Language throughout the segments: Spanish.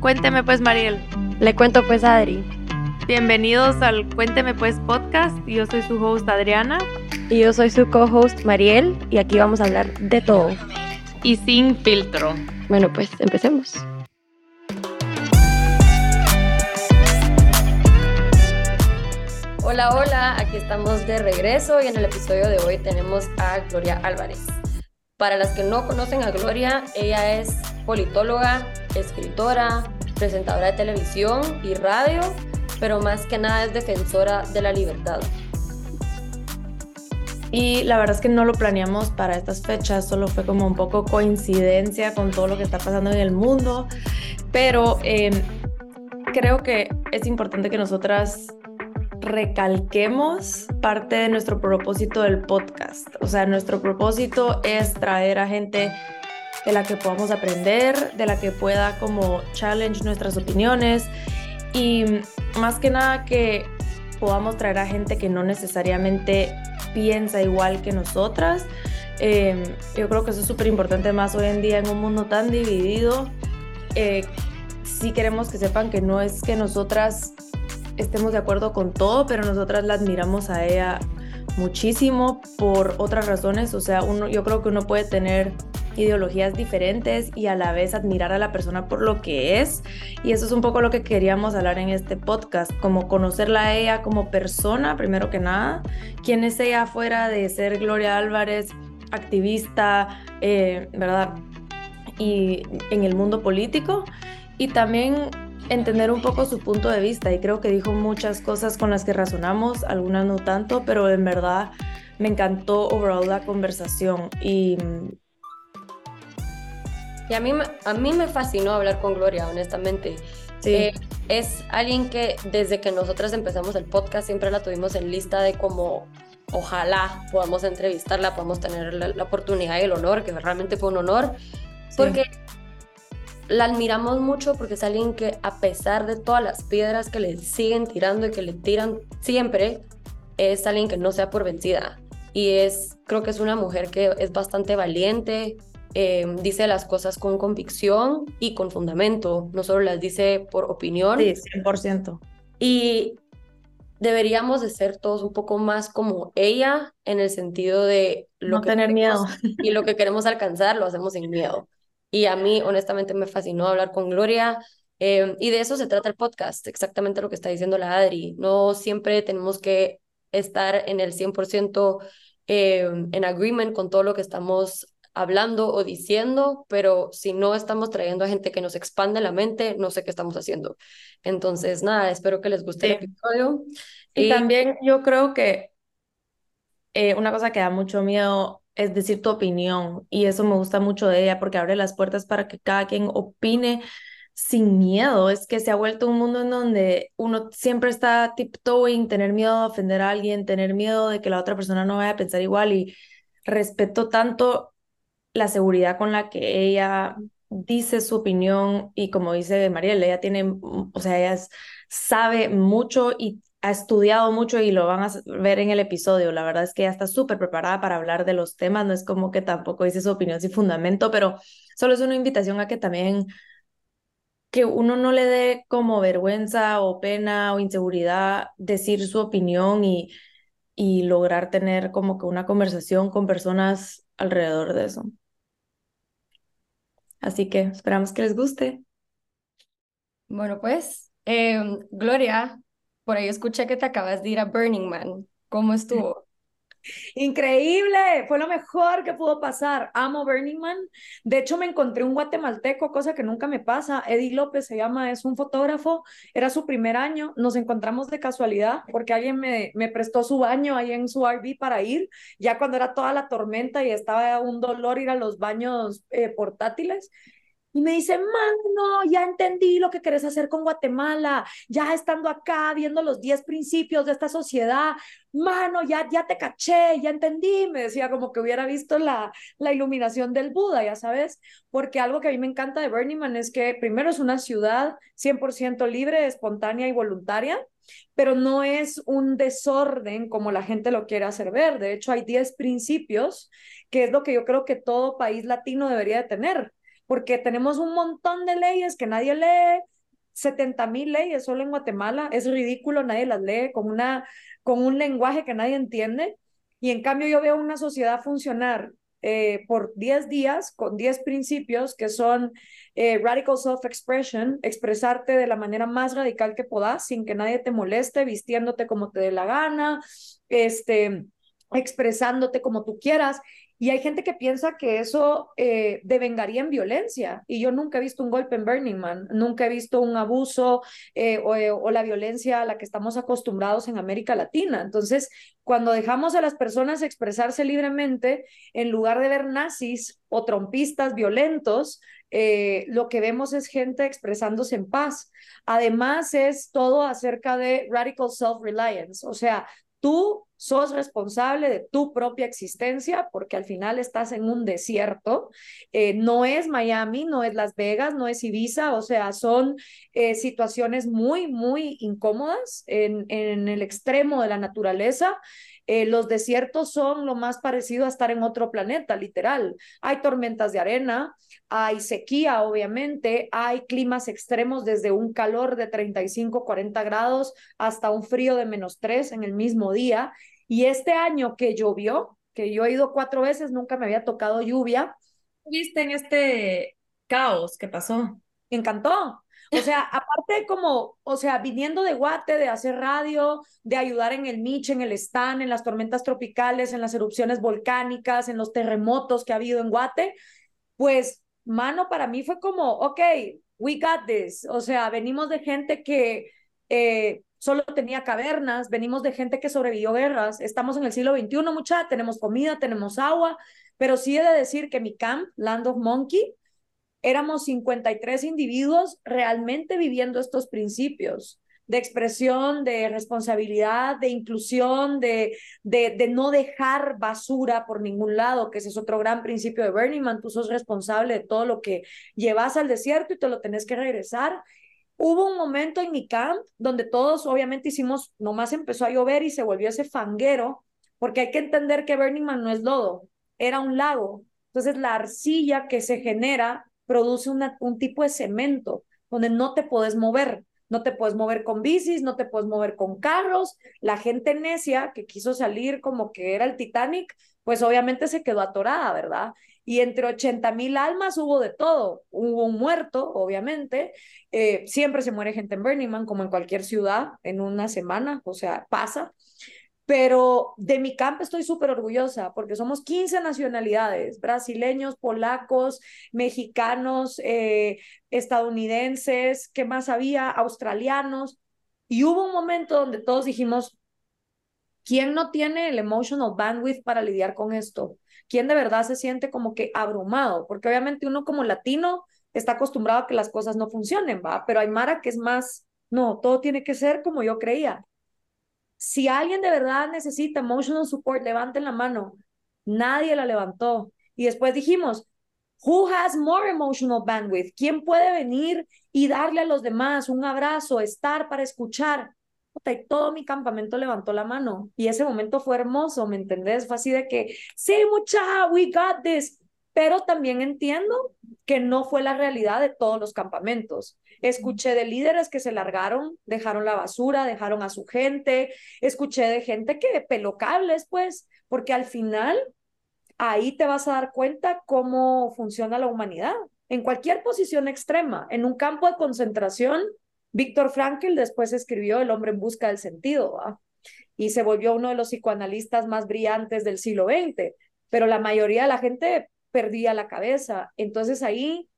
Cuénteme pues, Mariel. Le cuento pues, Adri. Bienvenidos al Cuénteme pues podcast. Yo soy su host Adriana. Y yo soy su co-host Mariel. Y aquí vamos a hablar de todo. Y sin filtro. Bueno, pues empecemos. Hola, hola, aquí estamos de regreso y en el episodio de hoy tenemos a Gloria Álvarez. Para las que no conocen a Gloria, ella es politóloga, escritora, presentadora de televisión y radio, pero más que nada es defensora de la libertad. Y la verdad es que no lo planeamos para estas fechas, solo fue como un poco coincidencia con todo lo que está pasando en el mundo, pero em, creo que es importante que nosotras recalquemos parte de nuestro propósito del podcast. O sea, nuestro propósito es traer a gente de la que podamos aprender, de la que pueda como challenge nuestras opiniones y más que nada que podamos traer a gente que no necesariamente piensa igual que nosotras. Em, yo creo que eso es súper importante más hoy en día en un mundo tan dividido. Eh, sí queremos que sepan que no es que nosotras estemos de acuerdo con todo, pero nosotras la admiramos a ella muchísimo por otras razones. O sea, uno, yo creo que uno puede tener ideologías diferentes y a la vez admirar a la persona por lo que es. Y eso es un poco lo que queríamos hablar en este podcast, como conocerla a ella como persona, primero que nada, quién es ella fuera de ser Gloria Álvarez, activista, eh, ¿verdad? Y en el mundo político. Y también entender un poco su punto de vista y creo que dijo muchas cosas con las que razonamos, algunas no tanto, pero en verdad me encantó overall la conversación y... Y a mí, a mí me fascinó hablar con Gloria, honestamente. Sí. Eh, es alguien que desde que nosotras empezamos el podcast siempre la tuvimos en lista de como ojalá podamos entrevistarla, podamos tener la, oportunidad y el honor, que realmente fue un honor, porque la admiramos mucho porque es alguien que a pesar de todas las piedras que le siguen tirando y que le tiran siempre, es alguien que no sea por vencida. Y es, creo que es una mujer que es bastante valiente, em, dice las cosas con convicción y con fundamento, no solo las dice por opinión. Sí, 100%. Y deberíamos de ser todos un poco más como ella en el sentido de lo no tener miedo y lo que queremos alcanzar lo hacemos sin miedo. Y a mí, honestamente, me fascinó hablar con Gloria. Eh, y de eso se trata el podcast, exactamente lo que está diciendo la Adri. No siempre tenemos que estar en el 100% eh, en agreement con todo lo que estamos hablando o diciendo, pero si no estamos trayendo a gente que nos expande la mente, no sé qué estamos haciendo. Entonces, nada, espero que les guste el episodio. Y, también yo creo que eh, una cosa que da mucho miedo es decir tu opinión y eso me gusta mucho de ella porque abre las puertas para que cada quien opine sin miedo. Es que se ha vuelto un mundo en donde uno siempre está tiptoeing, tener miedo de ofender a alguien, tener miedo de que la otra persona no vaya a pensar igual y respeto tanto la seguridad con la que ella dice su opinión y como dice Mariel, ella tiene, o sea, ella sabe mucho y ha estudiado mucho y lo van a ver en el episodio. La verdad es que ella está súper preparada para hablar de los temas, no es como que tampoco dice su opinión sin fundamento, pero solo es una invitación a que también que uno no le dé como vergüenza o pena o inseguridad decir su opinión y, y lograr tener como que una conversación con personas alrededor de eso. Así que esperamos que les guste. Bueno, pues, em, Gloria, por ahí escuché que te acabas de ir a Burning Man. ¿Cómo estuvo? Increíble, fue lo mejor que pudo pasar. Amo Burning Man. De hecho, me encontré un guatemalteco, cosa que nunca me pasa. Eddie López se llama, es un fotógrafo. Era su primer año. Nos encontramos de casualidad porque alguien me, me prestó su baño ahí en su RV para ir, ya cuando era toda la tormenta y estaba un dolor ir a los baños eh, portátiles. Y me dice, mano, ya entendí lo que querés hacer con Guatemala, ya estando acá, viendo los 10 principios de esta sociedad, mano, ya, ya te caché, ya entendí, me decía como que hubiera visto la, la iluminación del Buda, ya sabes, porque algo que a mí me encanta de Burning Man es que primero es una ciudad 100% libre, espontánea y voluntaria, pero no es un desorden como la gente lo quiere hacer ver. De hecho, hay 10 principios, que es lo que yo creo que todo país latino debería de tener, porque tenemos un montón de leyes que nadie lee, 70 mil leyes solo en Guatemala, es ridículo, nadie las lee con, una, con un lenguaje que nadie entiende. Y en cambio yo veo una sociedad funcionar eh, por 10 días con 10 principios que son eh, radical self-expression, expresarte de la manera más radical que puedas sin que nadie te moleste, vistiéndote como te dé la gana, este, expresándote como tú quieras. Y hay gente que piensa que eso eh, devengaría en violencia. Y yo nunca he visto un golpe en Burning Man, nunca he visto un abuso eh, eh, o, la violencia a la que estamos acostumbrados en América Latina. Entonces, cuando dejamos a las personas expresarse libremente, en lugar de ver nazis o trompistas violentos, lo que vemos es gente expresándose en paz. Además, es todo acerca de radical self-reliance, o sea, tú sos responsable de tu propia existencia porque al final estás en un desierto. Eh, no es Miami, no es Las Vegas, no es Ibiza, o sea, son eh, situaciones muy, muy incómodas en, en el extremo de la naturaleza. Eh, los desiertos son lo más parecido a estar en otro planeta, literal. Hay tormentas de arena, hay sequía, obviamente, hay climas extremos desde un calor de 35, 40 grados hasta un frío de menos 3 en el mismo día. Y este año que llovió, que yo he ido cuatro veces, nunca me había tocado lluvia. ¿Viste en este caos que pasó? Me encantó. O sea, aparte como, o sea, viniendo de Guate, de hacer radio, de ayudar en el Mich, en el Stan, en las tormentas tropicales, en las erupciones volcánicas, en los terremotos que ha habido en Guate, pues mano, para mí fue como, ok, we got this. O sea, venimos de gente que eh, solo tenía cavernas, venimos de gente que sobrevivió guerras, estamos en el siglo XXI, mucha, tenemos comida, tenemos agua, pero sí he de decir que mi camp, Land of Monkey, éramos 53 individuos realmente viviendo estos principios de expresión, de responsabilidad, de inclusión, de, de, de, no dejar basura por ningún lado, que ese es otro gran principio de Burning Man, tú sos responsable de todo lo que llevas al desierto y te lo tenés que regresar. Hubo un momento en mi camp donde todos obviamente hicimos, nomás empezó a llover y se volvió ese fanguero, porque hay que entender que Burning Man no es lodo, era un lago. Entonces la arcilla que se genera produce un tipo de cemento donde no te puedes mover no te puedes mover con bicis, no te puedes mover con carros. La gente necia que quiso salir como que era el Titanic, pues obviamente se quedó atorada, ¿verdad? Y entre 80 mil almas hubo de todo. Hubo un muerto, obviamente. Eh, siempre se muere gente en Burning Man, como en cualquier ciudad, en una semana, o sea, pasa. Pero de mi campo estoy súper orgullosa porque somos 15 nacionalidades, brasileños, polacos, mexicanos, eh, estadounidenses, ¿qué más había? Australianos. Y hubo un momento donde todos dijimos, ¿quién no tiene el emotional bandwidth para lidiar con esto? ¿Quién de verdad se siente como que abrumado? Porque obviamente uno como latino está acostumbrado a que las cosas no funcionen, ¿va? Pero hay Mara que es más, no, todo tiene que ser como yo creía. Si alguien de verdad necesita emotional support, levanten la mano. Nadie la levantó. Y después dijimos, who has more emotional bandwidth? ¿Quién puede venir y darle a los demás un abrazo, estar para escuchar? Y todo mi campamento levantó la mano. Y ese momento fue hermoso, ¿me entendés? Fue así de que, sí, mucha, we got this. Pero también entiendo que no fue la realidad de todos los campamentos. Escuché de líderes que se largaron, dejaron la basura, dejaron a su gente. Escuché de gente que pelocables, pues, porque al final ahí te vas a dar cuenta cómo funciona la humanidad. En cualquier posición extrema, en un campo de concentración, Víctor Frankl después escribió El hombre en busca del sentido y se volvió uno de los psicoanalistas más brillantes del siglo XX, pero la mayoría de la gente perdía la cabeza. Entonces ahí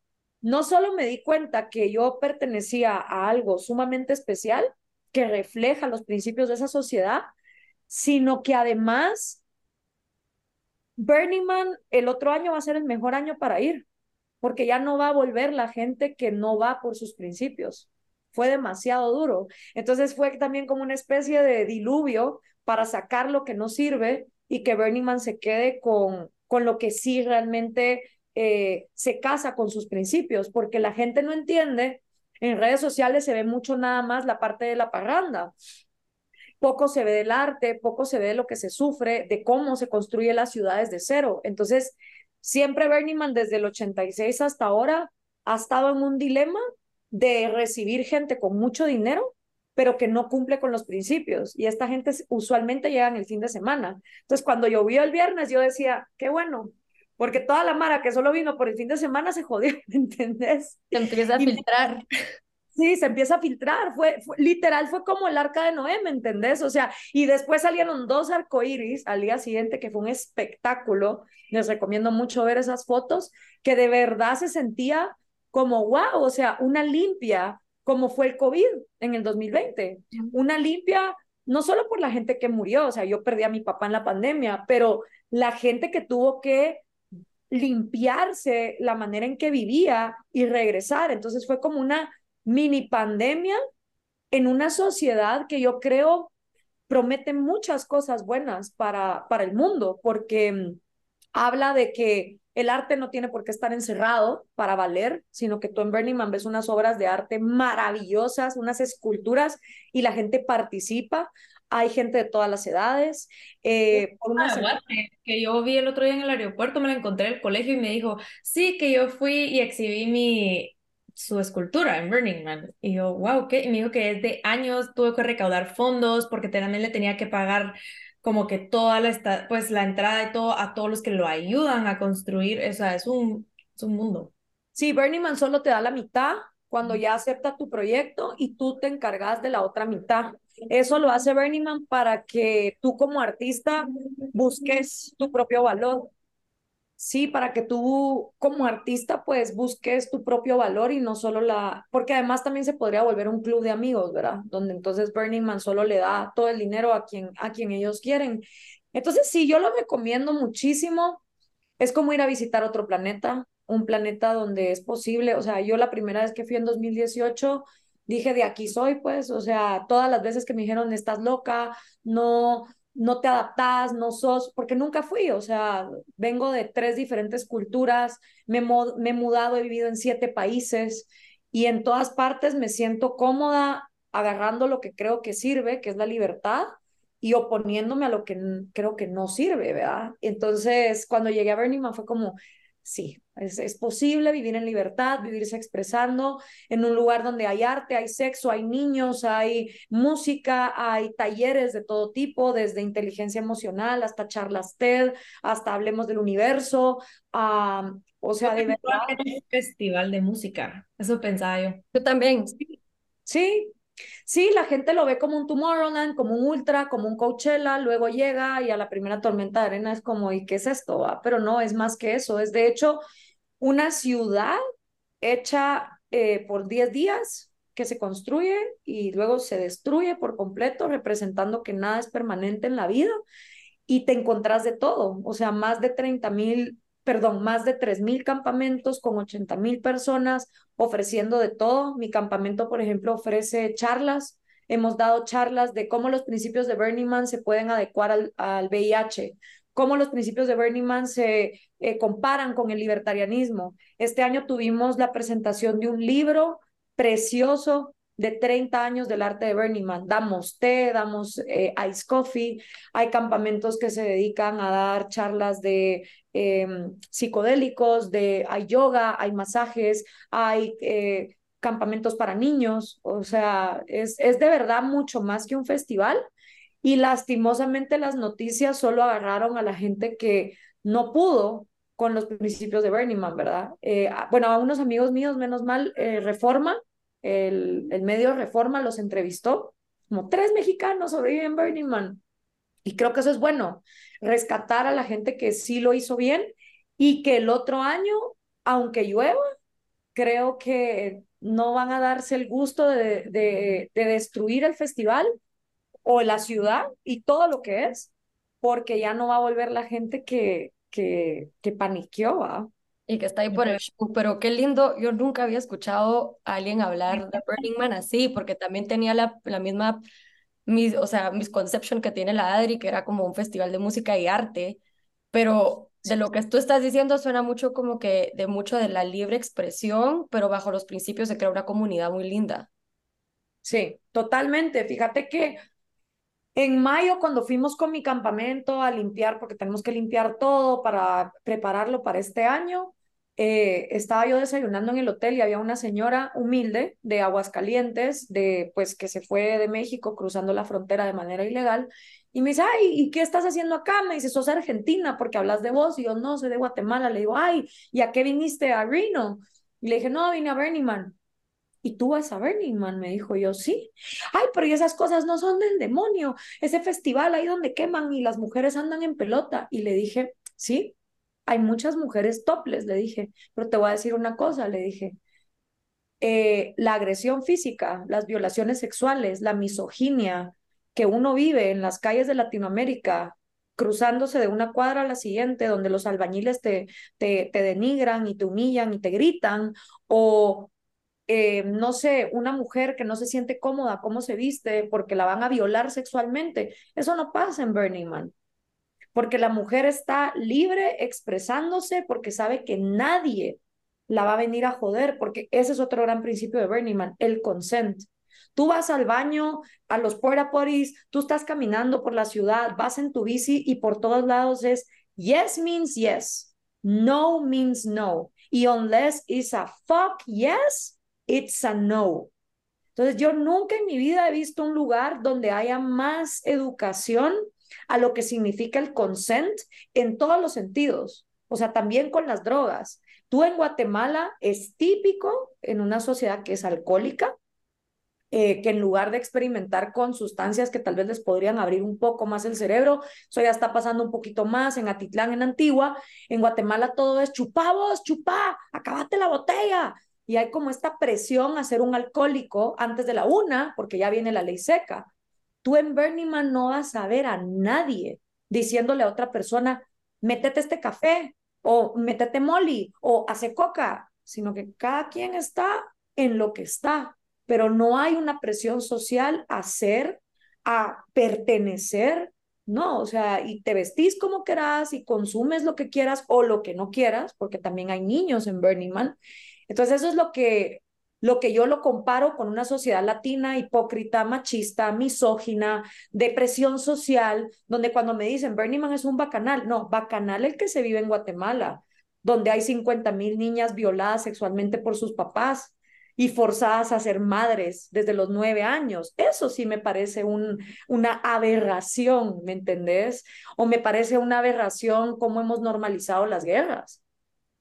no solo me di cuenta que yo pertenecía a algo sumamente especial que refleja los principios de esa sociedad, sino que además Burning Man el otro año va a ser el mejor año para ir, porque ya no va a volver la gente que no va por sus principios. Fue demasiado duro. Entonces fue también como una especie de diluvio para sacar lo que no sirve y que Burning Man se quede con, con lo que sí realmente eh, se casa con sus principios, porque la gente no entiende, en redes sociales se ve mucho nada más la parte de la parranda, poco se ve del arte, poco se ve de lo que se sufre, de cómo se construye las ciudades de cero. Entonces, siempre Burning Man desde el 86 hasta ahora ha estado en un dilema de recibir gente con mucho dinero, pero que no cumple con los principios. Y esta gente usualmente llega en el fin de semana. Entonces, cuando llovió el viernes, yo decía, qué bueno, porque toda la mara que solo vino por el fin de semana se jodió, ¿me entendés? Se empieza a filtrar. Sí, se empieza a filtrar. Fue, literal, fue como el arca de Noé, ¿me entendés? O sea, y después salieron dos arcoíris al día siguiente, que fue un espectáculo. Les recomiendo mucho ver esas fotos, que de verdad se sentía como wow, o sea, una limpia, como fue el COVID en el 2020. Una limpia, no solo por la gente que murió, o sea, yo perdí a mi papá en la pandemia, pero la gente que tuvo que limpiarse la manera en que vivía y regresar. Entonces fue como una mini pandemia en una sociedad que yo creo promete muchas cosas buenas para, para el mundo, porque mm, habla de que el arte no tiene por qué estar encerrado para valer, sino que tú en Burning Man ves unas obras de arte maravillosas, unas esculturas y la gente participa. Hay gente de todas las edades. Eh, por una ah, que yo vi el otro día en el aeropuerto, me la encontré en el colegio y me dijo, sí, que yo fui y exhibí mi, su escultura en Burning Man. Y yo, wow, ¿qué? Y me dijo que desde años tuve que recaudar fondos porque también le tenía que pagar como que toda la, pues, la entrada y todo a todos los que lo ayudan a construir. O sea, es un, es un mundo. Sí, Burning Man solo te da la mitad cuando ya acepta tu proyecto y tú te encargas de la otra mitad. Eso lo hace Burning Man para que tú como artista busques tu propio valor. Sí, para que tú como artista pues busques tu propio valor y no solo la, porque además también se podría volver un club de amigos, ¿verdad? Donde entonces Burning Man solo le da todo el dinero a quien, a quien ellos quieren. Entonces sí, yo lo recomiendo muchísimo. Es como ir a visitar otro planeta, un planeta donde es posible, o sea, yo la primera vez que fui en 2018 dije de aquí soy, pues, o sea, todas las veces que me dijeron estás loca, no, no te adaptas, no sos, porque nunca fui, o sea, vengo de tres diferentes culturas, me, me he mudado, he vivido en siete países y en todas partes me siento cómoda agarrando lo que creo que sirve, que es la libertad, y oponiéndome a lo que creo que no sirve, ¿verdad? Entonces, cuando llegué a Burning Man fue como, sí, es, posible vivir en libertad, vivirse expresando en un lugar donde hay arte, hay sexo, hay niños, hay música, hay talleres de todo tipo, desde inteligencia emocional hasta charlas TED, hasta hablemos del universo. o sea, de verdad. Un festival de música, eso pensaba yo. Yo también. sí, Sí, la gente lo ve como un Tomorrowland, como un Ultra, como un Coachella, luego llega y a la primera tormenta de arena es como, ¿y qué es esto? Pero no, es más que eso, es de hecho una ciudad hecha eh, por 10 días que se construye y luego se destruye por completo, representando que nada es permanente en la vida y te encontrás de todo, o sea, más de 30 mil perdón, más de 3.000 campamentos con 80.000 personas ofreciendo de todo. Mi campamento, por ejemplo, ofrece charlas. Hemos dado charlas de cómo los principios de Burning Man se pueden adecuar al, al VIH, cómo los principios de Burning Man se eh, comparan con el libertarianismo. Este año tuvimos la presentación de un libro precioso de 30 años del arte de Burning Man. Damos té, damos eh, ice coffee, hay campamentos que se dedican a dar charlas de em, psicodélicos, de, hay yoga, hay masajes, hay eh, campamentos para niños, o sea, es, es de verdad mucho más que un festival y lastimosamente las noticias solo agarraron a la gente que no pudo con los principios de Burning Man, ¿verdad? Eh, bueno, a unos amigos míos, menos mal, Reforma, el, el medio Reforma los entrevistó, como tres mexicanos sobreviven Burning Man. Y creo que eso es bueno, rescatar a la gente que sí lo hizo bien y que el otro año, aunque llueva, creo que no van a darse el gusto de, de, de destruir el festival o la ciudad y todo lo que es, porque ya no va a volver la gente que, que, que paniqueó. ¿va? Y que está ahí por el show, pero qué lindo, yo nunca había escuchado a alguien hablar de Burning Man así, porque también tenía la, la misma, mis, o sea, misconception que tiene la Adri, que era como un festival de música y arte, pero de lo que tú estás diciendo suena mucho como que de mucho de la libre expresión, pero bajo los principios se crea una comunidad muy linda. Sí, totalmente. Fíjate que En mayo, cuando fuimos con mi campamento a limpiar, porque tenemos que limpiar todo para prepararlo para este año, eh, estaba yo desayunando en el hotel y había una señora humilde de Aguascalientes, de, pues, que se fue de México cruzando la frontera de manera ilegal. Y me dice, ay, ¿y qué estás haciendo acá? Me dice, sos argentina porque hablas de vos. Y yo, no, soy de Guatemala. Le digo, ay, ¿y a qué viniste a Reno? Y le dije, no, vine a Burning Man. ¿Y tú vas a Burning Man? Me dijo yo, sí. Ay, pero y esas cosas no son del demonio. Ese festival ahí donde queman y las mujeres andan en pelota. Y le dije, sí, hay muchas mujeres toples, le dije. Pero te voy a decir una cosa, le dije. Eh, la agresión física, las violaciones sexuales, la misoginia que uno vive en las calles de Latinoamérica, cruzándose de una cuadra a la siguiente, donde los albañiles te, te, te denigran y te humillan y te gritan, o eh, no sé, una mujer que no se siente cómoda, cómo se viste, porque la van a violar sexualmente. Eso no pasa en Burning Man, porque la mujer está libre expresándose porque sabe que nadie la va a venir a joder, porque ese es otro gran principio de Burning Man, el consent. Tú vas al baño, a los porta potties, tú estás caminando por la ciudad, vas en tu bici y por todos lados es yes means yes, no means no. Y unless it's a fuck yes, it's a no. Entonces, yo nunca en mi vida he visto un lugar donde haya más educación a lo que significa el consent en todos los sentidos, o sea, también con las drogas. Tú en Guatemala es típico en una sociedad que es alcohólica, eh, que en lugar de experimentar con sustancias que tal vez les podrían abrir un poco más el cerebro, eso ya está pasando un poquito más en Atitlán, en Antigua, en Guatemala todo es chupá vos, chupá, acabate la botella, y hay como esta presión a ser un alcohólico antes de la una, porque ya viene la ley seca. Tú en Burning Man no vas a ver a nadie diciéndole a otra persona, métete este café, o métete molly, o hace coca, sino que cada quien está en lo que está, pero no hay una presión social a ser, a pertenecer, no, o sea, y te vestís como quieras y consumes lo que quieras o lo que no quieras, porque también hay niños en Burning Man, entonces eso es lo que, lo que yo lo comparo con una sociedad latina hipócrita, machista, misógina, depresión social, donde cuando me dicen Bernie Man es un bacanal, no, bacanal el que se vive en Guatemala, donde hay 50 mil niñas violadas sexualmente por sus papás y forzadas a ser madres desde los nueve años. Eso sí me parece un, una aberración, ¿me entendés? O me parece una aberración cómo hemos normalizado las guerras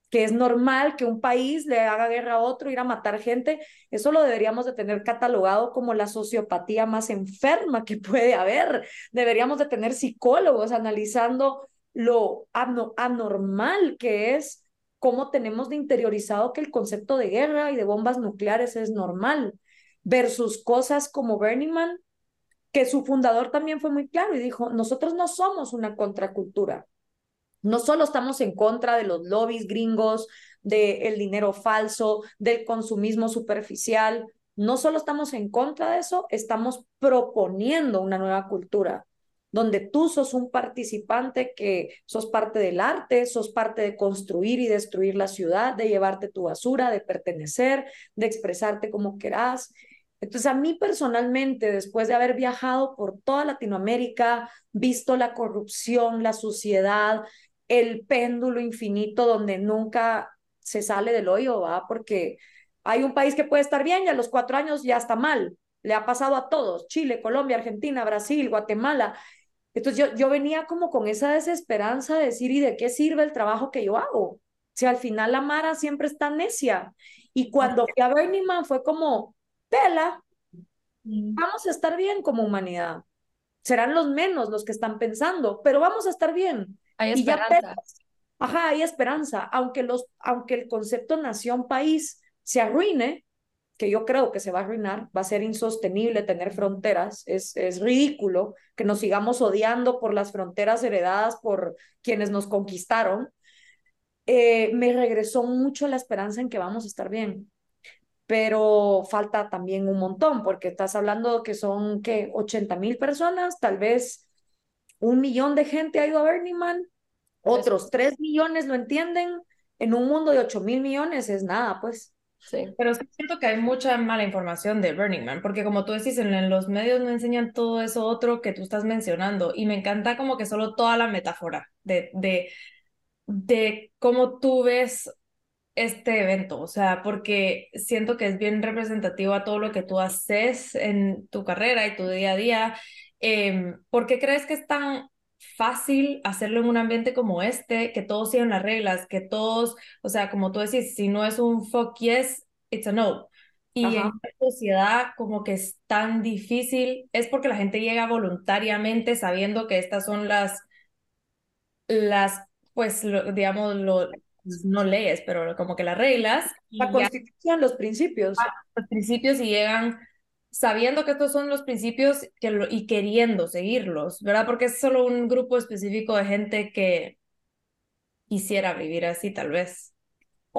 que es normal que un país le haga guerra a otro, ir a matar gente, eso lo deberíamos de tener catalogado como la sociopatía más enferma que puede haber. Deberíamos de tener psicólogos analizando lo anormal que es, cómo tenemos de interiorizado que el concepto de guerra y de bombas nucleares es normal, versus cosas como Burning Man, que su fundador también fue muy claro y dijo, nosotros no somos una contracultura, no solo estamos en contra de los lobbies gringos, del dinero falso, del consumismo superficial, no solo estamos en contra de eso, estamos proponiendo una nueva cultura donde tú sos un participante que sos parte del arte, sos parte de construir y destruir la ciudad, de llevarte tu basura, de pertenecer, de expresarte como querás. Entonces, a mí personalmente, después de haber viajado por toda Latinoamérica, visto la corrupción, la suciedad, el péndulo infinito donde nunca se sale del hoyo, ¿va? Porque hay un país que puede estar bien y a los cuatro años ya está mal. Le ha pasado a todos, Chile, Colombia, Argentina, Brasil, Guatemala. Entonces yo, yo venía como con esa desesperanza de decir, ¿y de qué sirve el trabajo que yo hago? Si al final la Mara siempre está necia. Y cuando fui a Burning Man fue como, tela, vamos a estar bien como humanidad. Serán los menos los que están pensando, pero vamos a estar bien. Hay esperanza. ajá, hay esperanza. Aunque, los, aunque el concepto nación-país se arruine, que yo creo que se va a arruinar, va a ser insostenible tener fronteras, es, es ridículo que nos sigamos odiando por las fronteras heredadas por quienes nos conquistaron, eh, me regresó mucho la esperanza en que vamos a estar bien. Pero falta también un montón, porque estás hablando que son, ¿qué? 80 mil personas, tal vez un millón de gente ha ido a Burning Man, otros tres millones lo entienden, en un mundo de ocho mil millones es nada, pues. Sí. Pero sí siento que hay mucha mala información de Burning Man, porque como tú decís, en, los medios no enseñan todo eso otro que tú estás mencionando, y me encanta como que solo toda la metáfora de, de, de cómo tú ves este evento, o sea, porque siento que es bien representativo a todo lo que tú haces en tu carrera y tu día a día. Eh, ¿Por qué crees que es tan fácil hacerlo en un ambiente como este, que todos sigan las reglas, que todos, o sea, como tú decís, si no es un fuck yes, it's a no. Y en esta sociedad como que es tan difícil, es porque la gente llega voluntariamente sabiendo que estas son las, las pues, digamos, lo, no leyes, pero como que las reglas. La constitución, los principios. Los principios y llegan sabiendo que estos son los principios que y queriendo seguirlos, ¿verdad? Porque es solo un grupo específico de gente que quisiera vivir así, tal vez.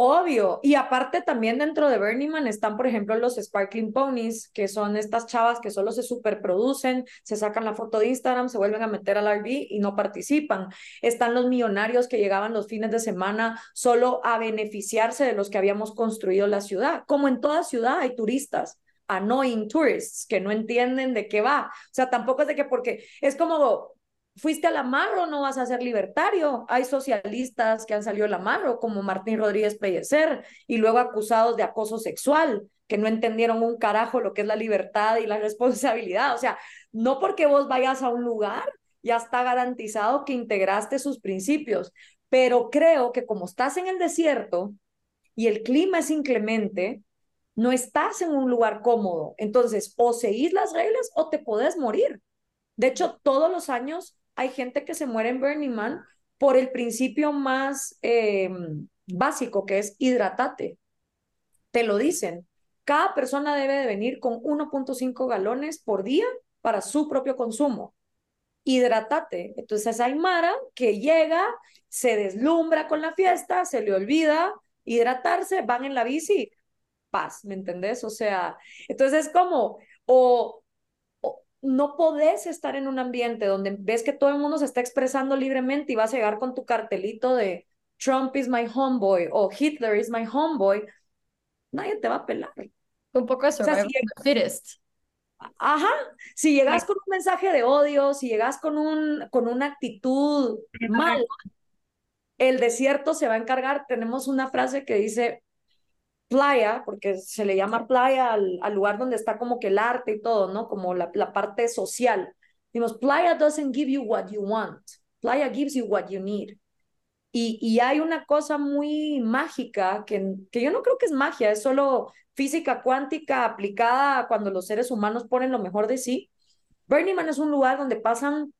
Obvio. Y aparte también dentro de Burning Man están, por ejemplo, los Sparkling Ponies, que son estas chavas que solo se superproducen, se sacan la foto de Instagram, se vuelven a meter al RV y no participan. Están los millonarios que llegaban los fines de semana solo a beneficiarse de los que habíamos construido la ciudad. Como en toda ciudad hay turistas annoying tourists que no entienden de qué va. O sea, tampoco es de que porque es como fuiste a la Marro, no vas a ser libertario. Hay socialistas que han salido a la Marro, como Martín Rodríguez Pellecer, y luego acusados de acoso sexual, que no entendieron un carajo lo que es la libertad y la responsabilidad. O sea, no porque vos vayas a un lugar, ya está garantizado que integraste sus principios. Pero creo que como estás en el desierto y el clima es inclemente, no estás en un lugar cómodo. Entonces, o seguís las reglas o te podés morir. De hecho, todos los años hay gente que se muere en Burning Man por el principio más em, básico, que es hidratate. Te lo dicen. Cada persona debe de venir con 1.5 galones por día para su propio consumo. Hidratate. Entonces hay Mara que llega, se deslumbra con la fiesta, se le olvida hidratarse, van en la bici, paz, ¿me entendés? O sea, entonces es como, o, no podés estar en un ambiente donde ves que todo el mundo se está expresando libremente y vas a llegar con tu cartelito de Trump is my homeboy o Hitler is my homeboy, nadie te va a pelar. Un poco eso, si Ajá, si llegas con un mensaje de odio, si llegas con, un, con una actitud mala, el desierto se va a encargar. Tenemos una frase que dice, playa, porque se le llama playa al, lugar donde está como que el arte y todo, ¿no? Como la, la parte social. Dimos, playa doesn't give you what you want, playa gives you what you need. Y, y hay una cosa muy mágica que, que yo no creo que es magia, es solo física cuántica aplicada cuando los seres humanos ponen lo mejor de sí. Burning Man es un lugar donde pasan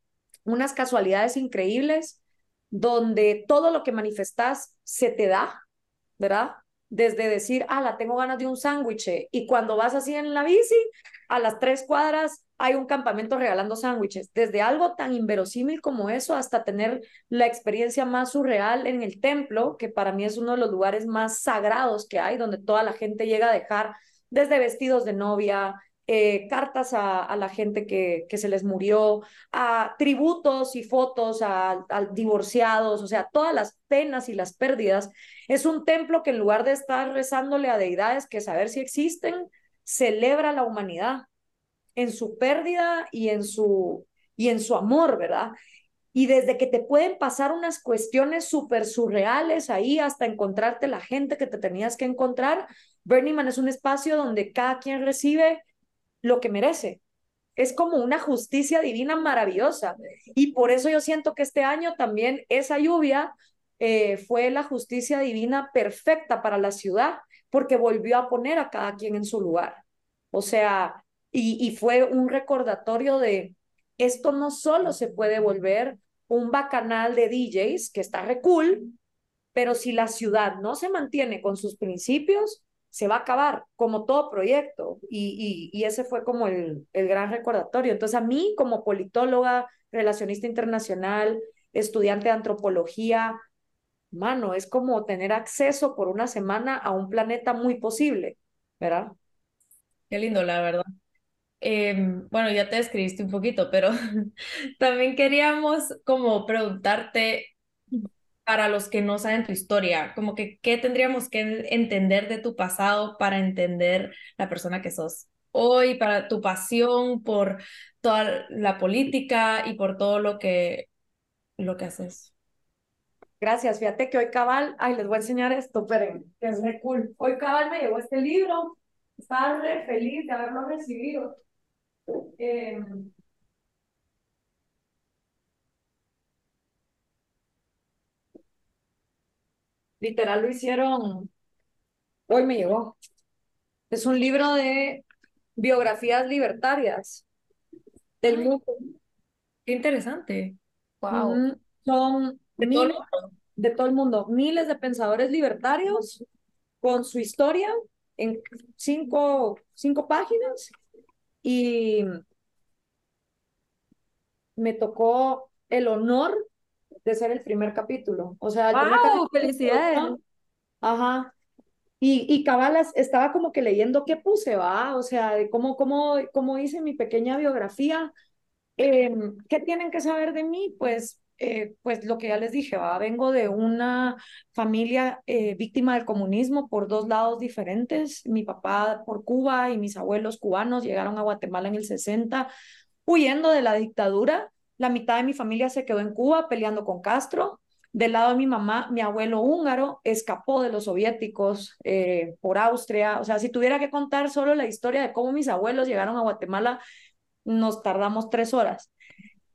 unas casualidades increíbles, donde todo lo que manifestas se te da, ¿verdad? Desde decir, ah, la tengo ganas de un sándwich, y cuando vas así en la bici, a las tres cuadras hay un campamento regalando sándwiches, desde algo tan inverosímil como eso hasta tener la experiencia más surreal en el templo, que para mí es uno de los lugares más sagrados que hay, donde toda la gente llega a dejar desde vestidos de novia, eh, cartas a, la gente que, que, se les murió, a tributos y fotos a, divorciados, o sea, todas las penas y las pérdidas. Es un templo que en lugar de estar rezándole a deidades que saber si existen, celebra la humanidad en su pérdida y en su, y en su amor, ¿verdad? Y desde que te pueden pasar unas cuestiones súper surreales ahí hasta encontrarte la gente que te tenías que encontrar, Burning Man es un espacio donde cada quien recibe lo que merece. Es como una justicia divina maravillosa. Y por eso yo siento que este año también esa lluvia eh, fue la justicia divina perfecta para la ciudad, porque volvió a poner a cada quien en su lugar. O sea, y, fue un recordatorio de esto no solo se puede volver un bacanal de DJs, que está re cool, pero si la ciudad no se mantiene con sus principios, se va a acabar, como todo proyecto. Y, y, ese fue como el, el, gran recordatorio. Entonces, a mí, como politóloga, relacionista internacional, estudiante de antropología, mano, es como tener acceso por una semana a un planeta muy posible, ¿verdad? Qué lindo, la verdad. Em, bueno, ya te describiste un poquito, pero también queríamos como preguntarte para los que no saben tu historia? Como que, ¿qué tendríamos que entender de tu pasado para entender la persona que sos hoy, para tu pasión por toda la política y por todo lo que, lo que haces? Gracias, fíjate que hoy cabal, ay, les voy a enseñar esto, pero es re cool. Hoy cabal me llegó este libro, estaba re feliz de haberlo recibido. Eh, literal lo hicieron, hoy me llegó. Es un libro de biografías libertarias del mundo. Qué interesante. Wow. son de, todo de todo el mundo, miles de pensadores libertarios con su historia en cinco, cinco páginas y me tocó el honor de ser el primer capítulo. O sea, wow, felicidades. Ajá. Y, y cabalas, estaba como que leyendo qué puse, va, o sea, de cómo, cómo, cómo hice mi pequeña biografía. Em, ¿Qué tienen que saber de mí? Pues eh, pues lo que ya les dije, ¿va? vengo de una familia eh, víctima del comunismo por dos lados diferentes. Mi papá por Cuba y mis abuelos cubanos llegaron a Guatemala en el 60 huyendo de la dictadura. La mitad de mi familia se quedó en Cuba peleando con Castro. Del lado de mi mamá, mi abuelo húngaro escapó de los soviéticos eh, por Austria. O sea, si tuviera que contar solo la historia de cómo mis abuelos llegaron a Guatemala, nos tardamos tres horas.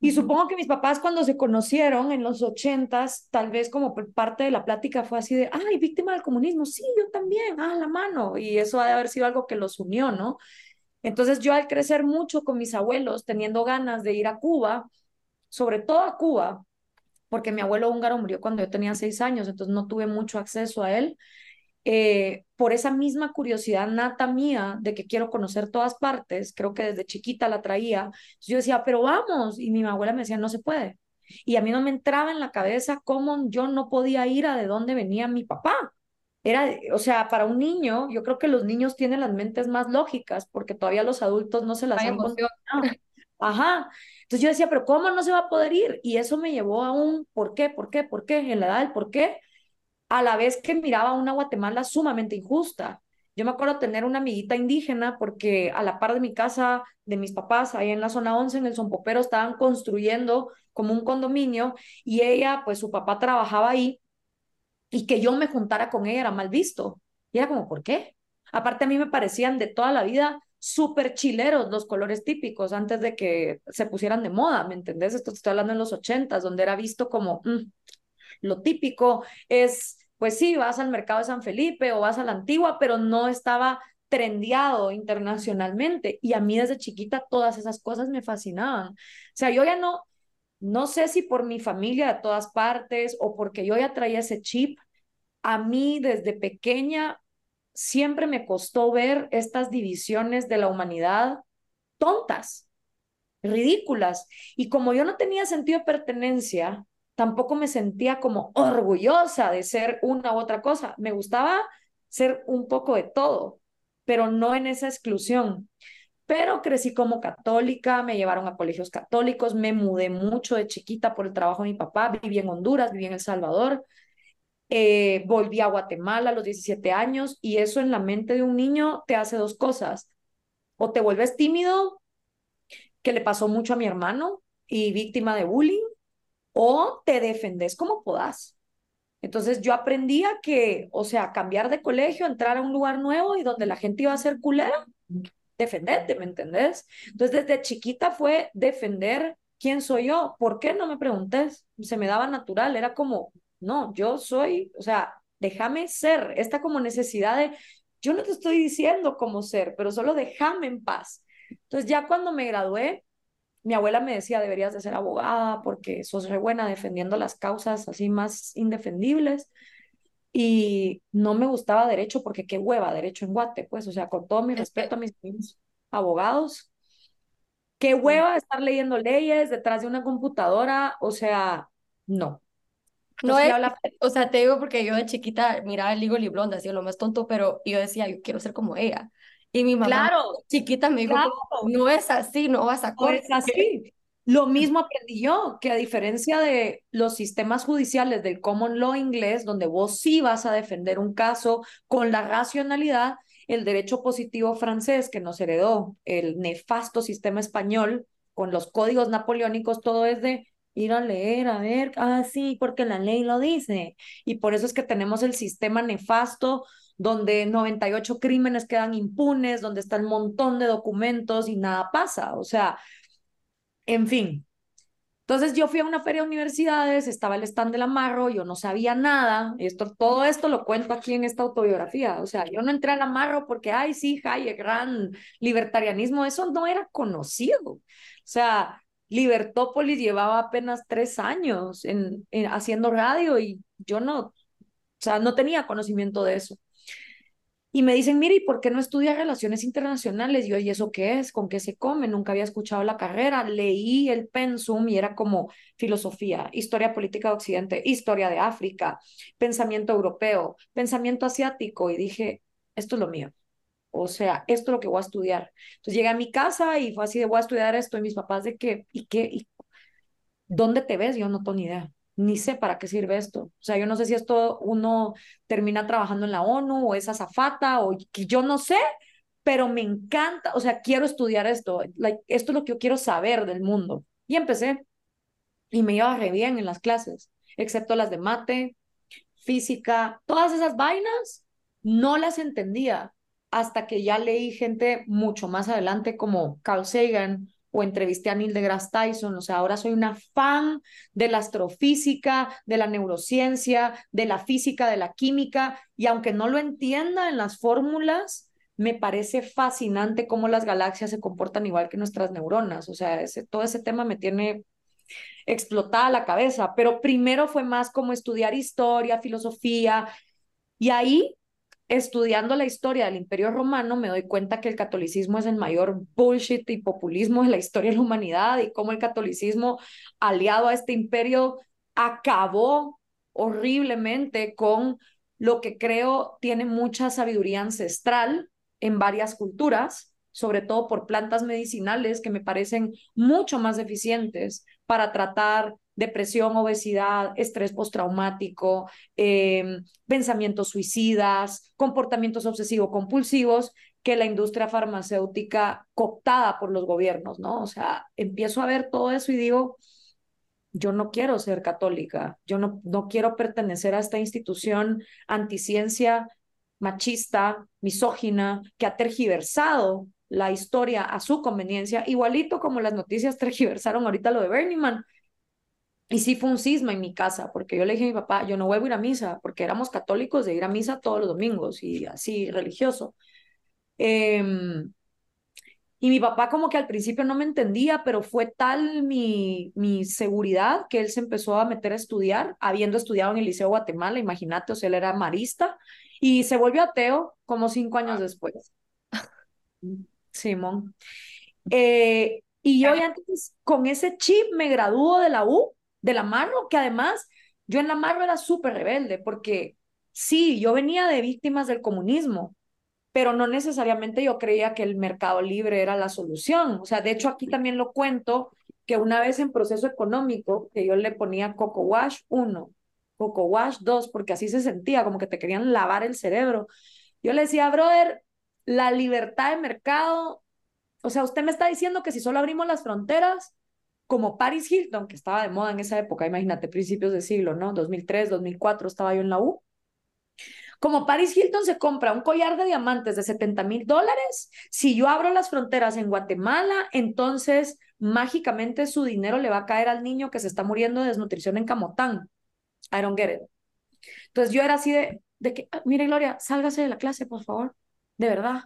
Y supongo que mis papás cuando se conocieron en los ochentas, tal vez como parte de la plática fue así de, ay, víctima del comunismo, sí, yo también, ah, la mano. Y eso ha de haber sido algo que los unió, ¿no? Entonces yo al crecer mucho con mis abuelos, teniendo ganas de ir a Cuba, sobre todo a Cuba, porque mi abuelo húngaro murió cuando yo tenía seis años, entonces no tuve mucho acceso a él. Eh, por esa misma curiosidad nata mía de que quiero conocer todas partes, creo que desde chiquita la traía, yo decía, pero vamos, y mi abuela me decía, no se puede. Y a mí no me entraba en la cabeza cómo yo no podía ir a de dónde venía mi papá. Era, o sea, para un niño, yo creo que los niños tienen las mentes más lógicas porque todavía los adultos no se las han Ajá. Entonces yo decía, pero ¿cómo no se va a poder ir? Y eso me llevó a un ¿por qué? ¿Por qué? ¿Por qué? En la edad del ¿por qué? a la vez que miraba una Guatemala sumamente injusta. Yo me acuerdo tener una amiguita indígena porque a la par de mi casa, de mis papás, ahí en la zona 11, en el Sonpopero, estaban construyendo como un condominio y ella, pues su papá trabajaba ahí y que yo me juntara con ella era mal visto. Y era como, ¿por qué? Aparte a mí me parecían de toda la vida súper chileros los colores típicos antes de que se pusieran de moda, ¿me entendés? Esto estoy hablando en los ochentas, donde era visto como mm, lo típico es pues sí, vas al mercado de San Felipe o vas a la antigua, pero no estaba trendeado internacionalmente. Y a mí desde chiquita todas esas cosas me fascinaban. O sea, yo ya no, no sé si por mi familia de todas partes o porque yo ya traía ese chip, a mí desde pequeña siempre me costó ver estas divisiones de la humanidad tontas, ridículas. Y como yo no tenía sentido de pertenencia, tampoco me sentía como orgullosa de ser una u otra cosa. Me gustaba ser un poco de todo, pero no en esa exclusión. Pero crecí como católica, me llevaron a colegios católicos, me mudé mucho de chiquita por el trabajo de mi papá, viví en Honduras, viví en El Salvador, eh, volví a Guatemala a los 17 años y eso en la mente de un niño te hace dos cosas. O te vuelves tímido, que le pasó mucho a mi hermano y víctima de bullying, o te defendes como podás. Entonces yo aprendía que, o sea, cambiar de colegio, entrar a un lugar nuevo y donde la gente iba a ser culera, defenderte, ¿me entendés? Entonces desde chiquita fue defender quién soy yo. ¿Por qué no me preguntes? Se me daba natural, era como, no, yo soy, o sea, déjame ser, esta como necesidad de, yo no te estoy diciendo cómo ser, pero solo déjame en paz. Entonces ya cuando me gradué, mi abuela me decía, deberías de ser abogada porque sos re buena defendiendo las causas así más indefendibles. Y no me gustaba derecho porque qué hueva derecho en Guate, pues, o sea, con todo mi respeto a mis abogados, qué hueva estar leyendo leyes detrás de una computadora, o sea, no. No es, o sea, te digo porque yo de chiquita miraba el Ligo Liblonda, así lo más tonto, pero yo decía, yo quiero ser como ella. Y mi mamá claro, chiquita me dijo, no es así, no vas a correr. No es así. Lo mismo aprendí yo, que a diferencia de los sistemas judiciales del common law inglés, donde vos sí vas a defender un caso con la racionalidad, el derecho positivo francés que nos heredó el nefasto sistema español con los códigos napoleónicos, todo es de ir a leer, a ver, ah, sí, porque la ley lo dice. Y por eso es que tenemos el sistema nefasto donde 98 crímenes quedan impunes, donde está el montón de documentos y nada pasa. O sea, en fin. Entonces yo fui a una feria de universidades, estaba el stand del amarro, yo no sabía nada, esto, todo esto lo cuento aquí en esta autobiografía, o sea, yo no entré al amarro porque, ay, sí, Hayek, gran libertarianismo, eso no era conocido. O sea, Libertópolis llevaba apenas tres años en, haciendo radio y yo no, o sea, no tenía conocimiento de eso. Y me dicen, mire, ¿y por qué no estudia relaciones internacionales? Y yo, ¿y eso qué es? ¿Con qué se come? Nunca había escuchado la carrera. Leí el pensum y era como filosofía, historia política de Occidente, historia de África, pensamiento europeo, pensamiento asiático. Y dije, esto es lo mío. O sea, esto es lo que voy a estudiar. Entonces llegué a mi casa y fue así de, voy a estudiar esto. Y mis papás de qué, ¿y qué? ¿Y ¿Dónde te ves? Yo no tengo ni idea ni sé para qué sirve esto. O sea, yo no sé si esto uno termina trabajando en la ONU o es azafata o que yo no sé, pero me encanta, o sea, quiero estudiar esto. esto es lo que yo quiero saber del mundo. Y empecé y me iba re bien en las clases, excepto las de mate, física, todas esas vainas, no las entendía hasta que ya leí gente mucho más adelante como Carl Sagan o entrevisté a Neil deGrasse Tyson, o sea, ahora soy una fan de la astrofísica, de la neurociencia, de la física, de la química, y aunque no lo entienda en las fórmulas, me parece fascinante cómo las galaxias se comportan igual que nuestras neuronas, o sea, ese, todo ese tema me tiene explotada la cabeza, pero primero fue más como estudiar historia, filosofía, y ahí estudiando la historia del Imperio Romano me doy cuenta que el catolicismo es el mayor bullshit y populismo de la historia de la humanidad y cómo el catolicismo aliado a este imperio acabó horriblemente con lo que creo tiene mucha sabiduría ancestral en varias culturas, sobre todo por plantas medicinales que me parecen mucho más eficientes para tratar depresión, obesidad, estrés postraumático, em, pensamientos suicidas, comportamientos obsesivo-compulsivos que la industria farmacéutica cooptada por los gobiernos, ¿no? O sea, empiezo a ver todo eso y digo, yo no quiero ser católica, yo no, no quiero pertenecer a esta institución anticiencia, machista, misógina, que ha tergiversado la historia a su conveniencia, igualito como las noticias tergiversaron ahorita lo de Bernie Man, y sí fue un cisma en mi casa, porque yo le dije a mi papá, yo no voy a ir a misa, porque éramos católicos de ir a misa todos los domingos y así religioso. Em, y mi papá como que al principio no me entendía, pero fue tal mi, mi seguridad que él se empezó a meter a estudiar, habiendo estudiado en el Liceo Guatemala, imagínate, o sea, él era marista, y se volvió ateo como cinco años después. Simón. Eh, y yo ya entonces con ese chip me graduó de la U de la Marro, que además yo en la Marro era súper rebelde, porque sí, yo venía de víctimas del comunismo, pero no necesariamente yo creía que el mercado libre era la solución. O sea, de hecho aquí también lo cuento, que una vez en proceso económico, que yo le ponía Coco Wash 1, Coco Wash 2, porque así se sentía, como que te querían lavar el cerebro. Yo le decía, brother, la libertad de mercado, o sea, usted me está diciendo que si solo abrimos las fronteras, como Paris Hilton, que estaba de moda en esa época, imagínate, principios de siglo, ¿no? 2003, 2004 estaba yo en la U. Como Paris Hilton se compra un collar de diamantes de 70 mil dólares, si yo abro las fronteras en Guatemala, entonces mágicamente su dinero le va a caer al niño que se está muriendo de desnutrición en Camotán. I don't get it. Entonces yo era así de, de que, ah, mire Gloria, sálgase de la clase, por favor, de verdad.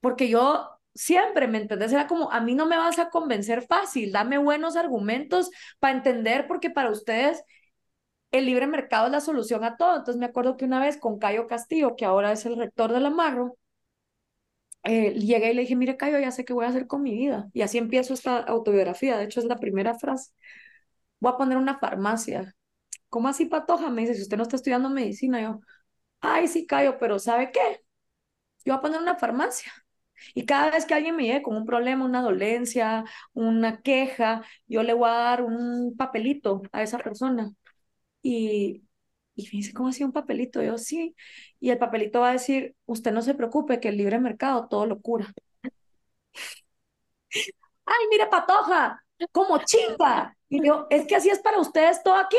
Porque yo siempre, ¿me entendés? Era como, a mí no me vas a convencer fácil, dame buenos argumentos para entender, porque para ustedes el libre mercado es la solución a todo. Entonces me acuerdo que una vez con Cayo Castillo, que ahora es el rector de la Marro, eh, llegué y le dije, mire Cayo, ya sé qué voy a hacer con mi vida. Y así empiezo esta autobiografía, de hecho es la primera frase. Voy a poner una farmacia. ¿Cómo así, Patoja? Me dice, si usted no está estudiando medicina, yo, ay, sí, Cayo, pero ¿sabe qué? Yo voy a poner una farmacia Y cada vez que alguien me llegue con un problema, una dolencia, una queja, yo le voy a dar un papelito a esa persona. Y, y me dice, ¿cómo hacía un papelito? Yo sí. Y el papelito va a decir, usted no se preocupe, que el libre mercado todo lo cura. Ay, mire, patoja, como chinga. Y yo, es que así es para ustedes todo aquí.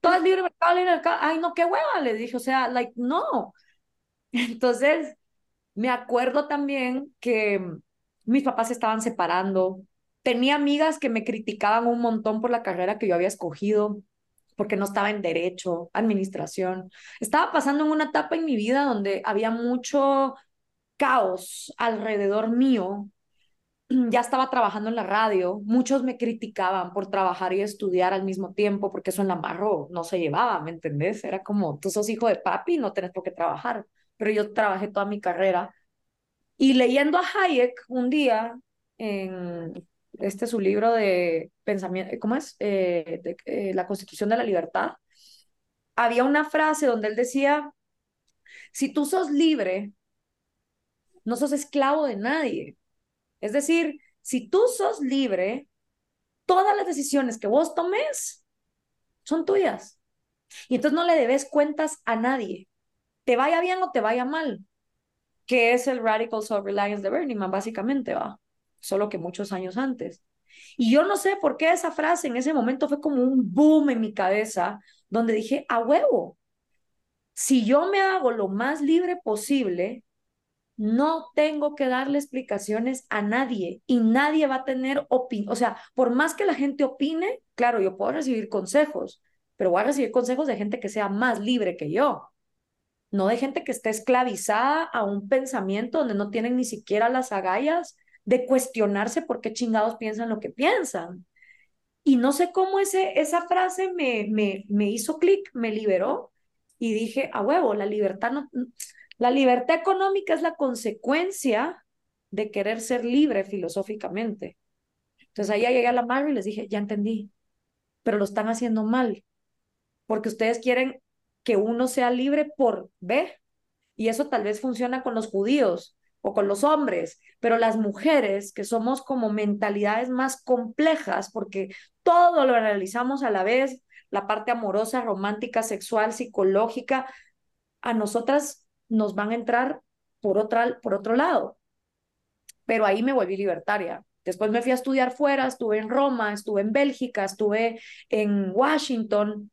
Todo es libre mercado, libre mercado. Ay, no, qué hueva, le dije. O sea, like, no. Entonces, me acuerdo también que mis papás se estaban separando. Tenía amigas que me criticaban un montón por la carrera que yo había escogido porque no estaba en derecho, administración. Estaba pasando en una etapa en mi vida donde había mucho caos alrededor mío. Ya estaba trabajando en la radio, muchos me criticaban por trabajar y estudiar al mismo tiempo, porque eso en la barro no se llevaba, ¿me entendés? Era como, tú sos hijo de papi, no tenés por qué trabajar, pero yo trabajé toda mi carrera. Y leyendo a Hayek un día en este es su libro de pensamiento, ¿cómo es? Eh, eh, la Constitución de la Libertad. Había una frase donde él decía, si tú sos libre, no sos esclavo de nadie. Es decir, si tú sos libre, todas las decisiones que vos tomes son tuyas. Y entonces no le debes cuentas a nadie, te vaya bien o te vaya mal, que es el Radical Self-Reliance de Bernie básicamente, va solo que muchos años antes. Y yo no sé por qué esa frase en ese momento fue como un boom en mi cabeza, donde dije, a huevo, si yo me hago lo más libre posible, no tengo que darle explicaciones a nadie y nadie va a tener opinión. O sea, por más que la gente opine, claro, yo puedo recibir consejos, pero voy a recibir consejos de gente que sea más libre que yo, no de gente que esté esclavizada a un pensamiento donde no tienen ni siquiera las agallas de cuestionarse por qué chingados piensan lo que piensan. Y no sé cómo ese, esa frase me, me, me hizo clic, me liberó y dije, a huevo, la libertad, no, la libertad económica es la consecuencia de querer ser libre filosóficamente. Entonces ahí llegué a la madre y les dije, ya entendí, pero lo están haciendo mal, porque ustedes quieren que uno sea libre por B, y eso tal vez funciona con los judíos, o con los hombres, pero las mujeres que somos como mentalidades más complejas porque todo lo analizamos a la vez, la parte amorosa, romántica, sexual, psicológica, a nosotras nos van a entrar por, otra, por otro lado. Pero ahí me volví libertaria. Después me fui a estudiar fuera, estuve en Roma, estuve en Bélgica, estuve en Washington,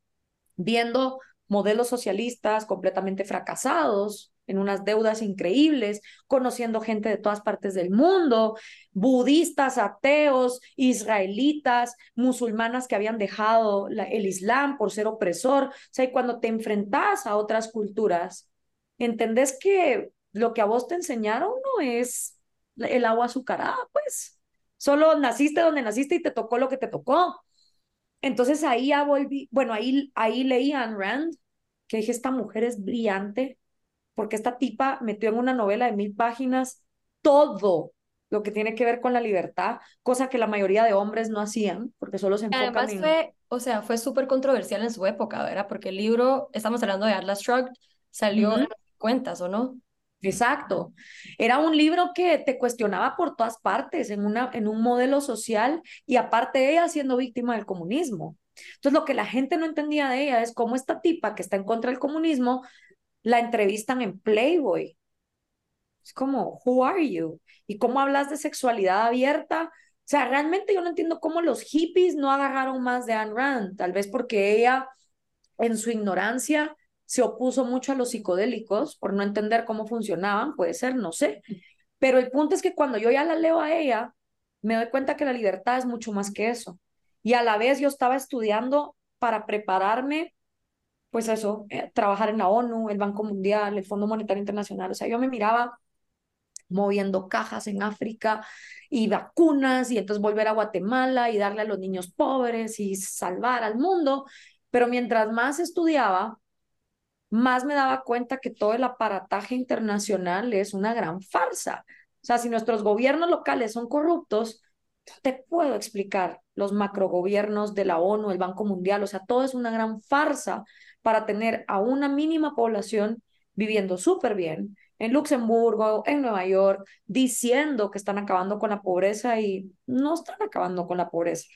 viendo modelos socialistas completamente fracasados, en unas deudas increíbles, conociendo gente de todas partes del mundo, budistas, ateos, israelitas, musulmanas que habían dejado el Islam por ser opresor. O sea, y cuando te enfrentas a otras culturas, entendés que lo que a vos te enseñaron no es el agua azucarada, pues. Solo naciste donde naciste y te tocó lo que te tocó. Entonces ahí ya volví, bueno, ahí, ahí leí a Ayn Rand, que dije, esta mujer es brillante, porque esta tipa metió en una novela de mil páginas todo lo que tiene que ver con la libertad, cosa que la mayoría de hombres no hacían, porque solo se enfocan Además fue, o sea, fue súper controversial en su época, ¿verdad? Porque el libro, estamos hablando de Atlas Shrugged, salió en los cuentas, ¿o no? Exacto. Era un libro que te cuestionaba por todas partes, en, una, en un modelo social y aparte ella siendo víctima del comunismo. Entonces, lo que la gente no entendía de ella es cómo esta tipa que está en contra del comunismo la entrevistan en Playboy. Es como, who are you? ¿Y cómo hablas de sexualidad abierta? O sea, realmente yo no entiendo cómo los hippies no agarraron más de Anne Rand, tal vez porque ella, en su ignorancia, se opuso mucho a los psicodélicos por no entender cómo funcionaban, puede ser, no sé. Pero el punto es que cuando yo ya la leo a ella, me doy cuenta que la libertad es mucho más que eso. Y a la vez yo estaba estudiando para prepararme pues eso, eh, trabajar en la ONU, el Banco Mundial, el Fondo Monetario Internacional. O sea, yo me miraba moviendo cajas en África y vacunas y entonces volver a Guatemala y darle a los niños pobres y salvar al mundo. Pero mientras más estudiaba, más me daba cuenta que todo el aparataje internacional es una gran farsa. O sea, si nuestros gobiernos locales son corruptos, te puedo explicar los macrogobiernos de la ONU, el Banco Mundial, o sea, todo es una gran farsa para tener a una mínima población viviendo súper bien en Luxemburgo, en Nueva York, diciendo que están acabando con la pobreza y no están acabando con la pobreza.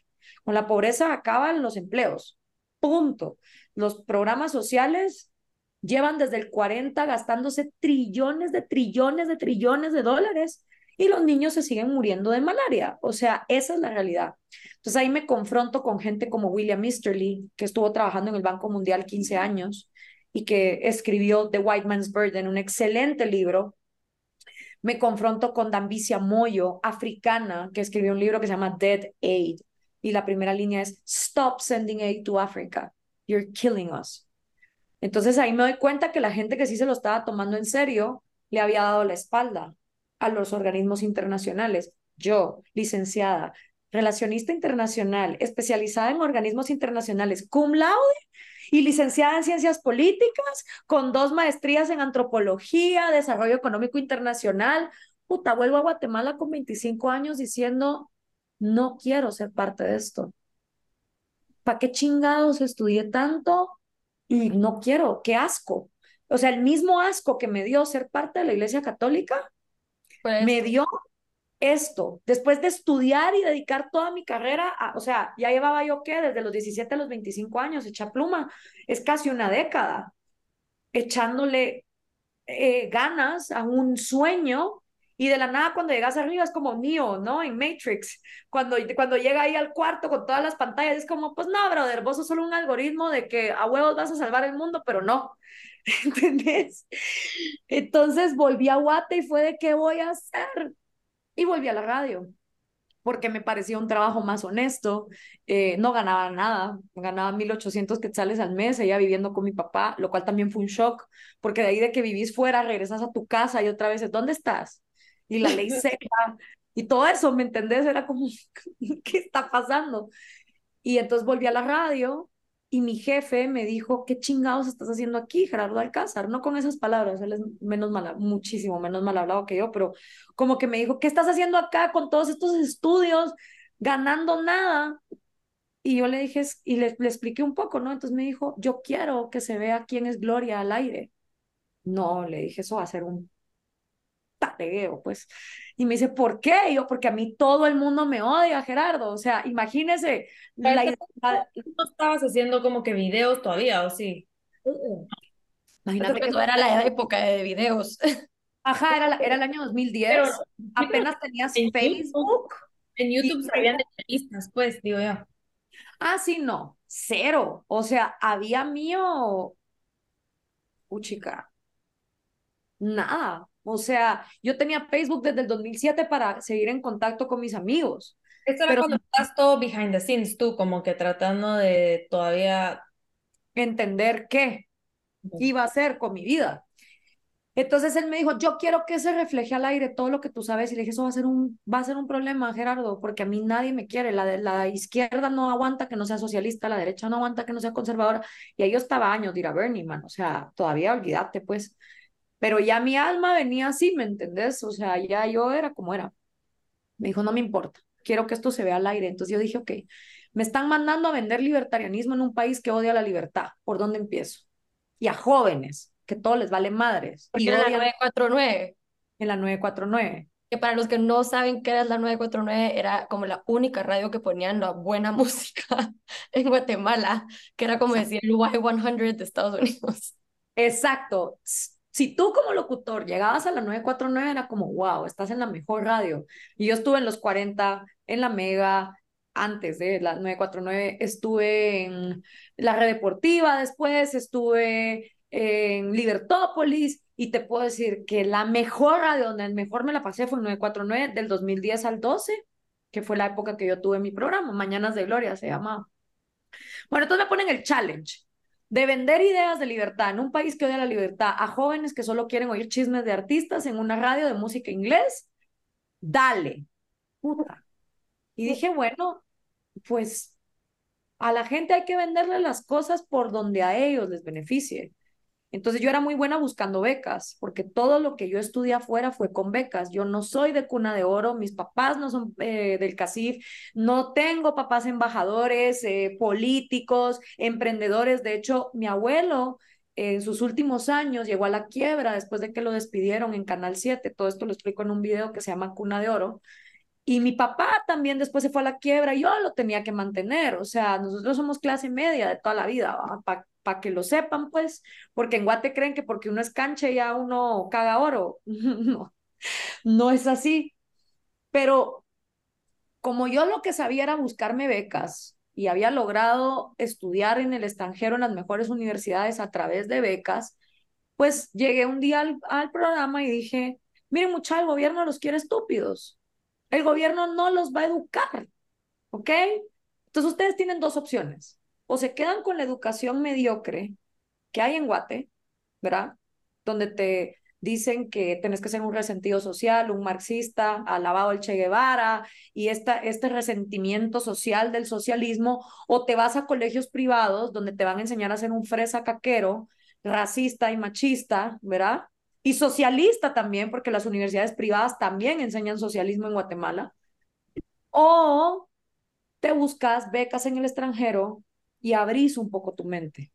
Con la pobreza acaban los empleos. Punto. Los programas sociales llevan desde el 40 gastándose trillones de trillones de trillones de dólares y los niños se siguen muriendo de malaria. O sea, esa es la realidad. Entonces ahí me confronto con gente como William Easterly, que estuvo trabajando en el Banco Mundial 15 años y que escribió The White Man's Burden, un excelente libro. Me confronto con Dambicia Moyo, africana, que escribió un libro que se llama Dead Aid. Y la primera línea es, Stop sending aid to Africa. You're killing us. Entonces ahí me doy cuenta que la gente que sí se lo estaba tomando en serio le había dado la espalda a los organismos internacionales. Yo, licenciada, relacionista internacional, especializada en organismos internacionales, cum laude y licenciada en ciencias políticas, con dos maestrías en antropología, desarrollo económico internacional. Puta, vuelvo a Guatemala con 25 años diciendo, no quiero ser parte de esto. ¿Para qué chingados estudié tanto? Y no quiero, qué asco. O sea, el mismo asco que me dio ser parte de la Iglesia Católica, pues me dio esto, después de estudiar y dedicar toda mi carrera, o sea, ya llevaba yo qué, desde los 17 a los 25 años, echa pluma, es casi una década, echándole eh, ganas a un sueño y de la nada cuando llegas arriba es como Neo, ¿no? En Matrix, cuando, cuando llega ahí al cuarto con todas las pantallas, es como, pues no, brother, vos sos solo un algoritmo de que a huevos vas a salvar el mundo, pero no, ¿entendés? Entonces volví a Guate y fue de, ¿qué voy a hacer? y volví a la radio porque me parecía un trabajo más honesto, eh, no ganaba nada, ganaba 1.800 quetzales al mes, ella viviendo con mi papá, lo cual también fue un shock, porque de ahí de que vivís fuera, regresas a tu casa y otra vez, ¿dónde estás? Y la ley seca, y todo eso, ¿me entendés? Era como, ¿qué está pasando? Y entonces volví a la radio y mi jefe me dijo, ¿qué chingados estás haciendo aquí, Gerardo Alcázar? No con esas palabras, él es menos mal, muchísimo menos mal hablado que yo, pero como que me dijo, ¿qué estás haciendo acá con todos estos estudios, ganando nada? Y yo le dije, y le, le expliqué un poco, ¿no? Entonces me dijo, yo quiero que se vea quién es Gloria al aire. No, le dije, eso va a ser un taregueo, pues. Y me dice, ¿por qué? yo, porque a mí todo el mundo me odia, Gerardo. O sea, imagínese. La ¿No estabas haciendo como que videos todavía o sí? Uh Imagínate que era la época de videos. Ajá, era, era el año 2010. Apenas tenías Facebook. en YouTube salían entrevistas, pues, digo yo. Ah, sí, no. Cero. O sea, había mío. Uchica. Nada. O sea, yo tenía Facebook desde el 2007 para seguir en contacto con mis amigos. Esto era pero, cuando estás todo behind the scenes, tú como que tratando de todavía entender qué iba a hacer con mi vida. Entonces él me dijo, yo quiero que se refleje al aire todo lo que tú sabes. Y le dije, eso va a ser un, va a ser un problema, Gerardo, porque a mí nadie me quiere. La, la izquierda no aguanta que no sea socialista, la derecha no aguanta que no sea conservadora. Y ahí yo estaba años de ir a Bernie, man. O sea, todavía olvídate, pues. Pero ya mi alma venía así, ¿me entendés? O sea, ya yo era como era. Me dijo, no me importa, quiero que esto se vea al aire. Entonces yo dije, ok, me están mandando a vender libertarianismo en un país que odia la libertad. ¿Por dónde empiezo? Y a jóvenes, que todo les vale madres. y en la 949. En la 949. Que para los que no saben qué era la 949, era como la única radio que ponían la buena música en Guatemala, que era como decir el Y100 de Estados Unidos. Exacto si tú como locutor llegabas a la 949 era como, wow, estás en la mejor radio. Y yo estuve en los 40, en la Mega, antes de la 949, estuve en la red deportiva, después estuve en Libertópolis y te puedo decir que la mejor radio donde mejor me la pasé fue en 949 del 2010 al 12, que fue la época que yo tuve mi programa, Mañanas de Gloria se llamaba. Bueno, entonces me ponen el challenge de vender ideas de libertad en un país que odia la libertad a jóvenes que solo quieren oír chismes de artistas en una radio de música inglés, dale. Puta. Y dije, bueno, pues a la gente hay que venderle las cosas por donde a ellos les beneficie. Entonces yo era muy buena buscando becas, porque todo lo que yo estudié afuera fue con becas. Yo no soy de cuna de oro, mis papás no son eh, del CACIF, no tengo papás embajadores, eh, políticos, emprendedores. De hecho, mi abuelo en sus últimos años llegó a la quiebra después de que lo despidieron en Canal 7. Todo esto lo explico en un video que se llama Cuna de Oro. Y mi papá también después se fue a la quiebra y yo lo tenía que mantener. O sea, nosotros somos clase media de toda la vida, para que lo sepan, pues, porque en Guate creen que porque uno es canche ya uno caga oro. no, no es así. Pero como yo lo que sabía era buscarme becas y había logrado estudiar en el extranjero en las mejores universidades a través de becas, pues llegué un día al, programa y dije, miren mucha, el gobierno los quiere estúpidos. El gobierno no los va a educar, ¿ok? Entonces ustedes tienen dos opciones. O se quedan con la educación mediocre que hay en Guate, ¿verdad? Donde te dicen que tenés que ser un resentido social, un marxista, alabado el Che Guevara y esta, este resentimiento social del socialismo, o te vas a colegios privados donde te van a enseñar a ser un fresa caquero, racista y machista, ¿verdad? Y socialista también, porque las universidades privadas también enseñan socialismo en Guatemala. O te buscas becas en el extranjero y abrís un poco tu mente.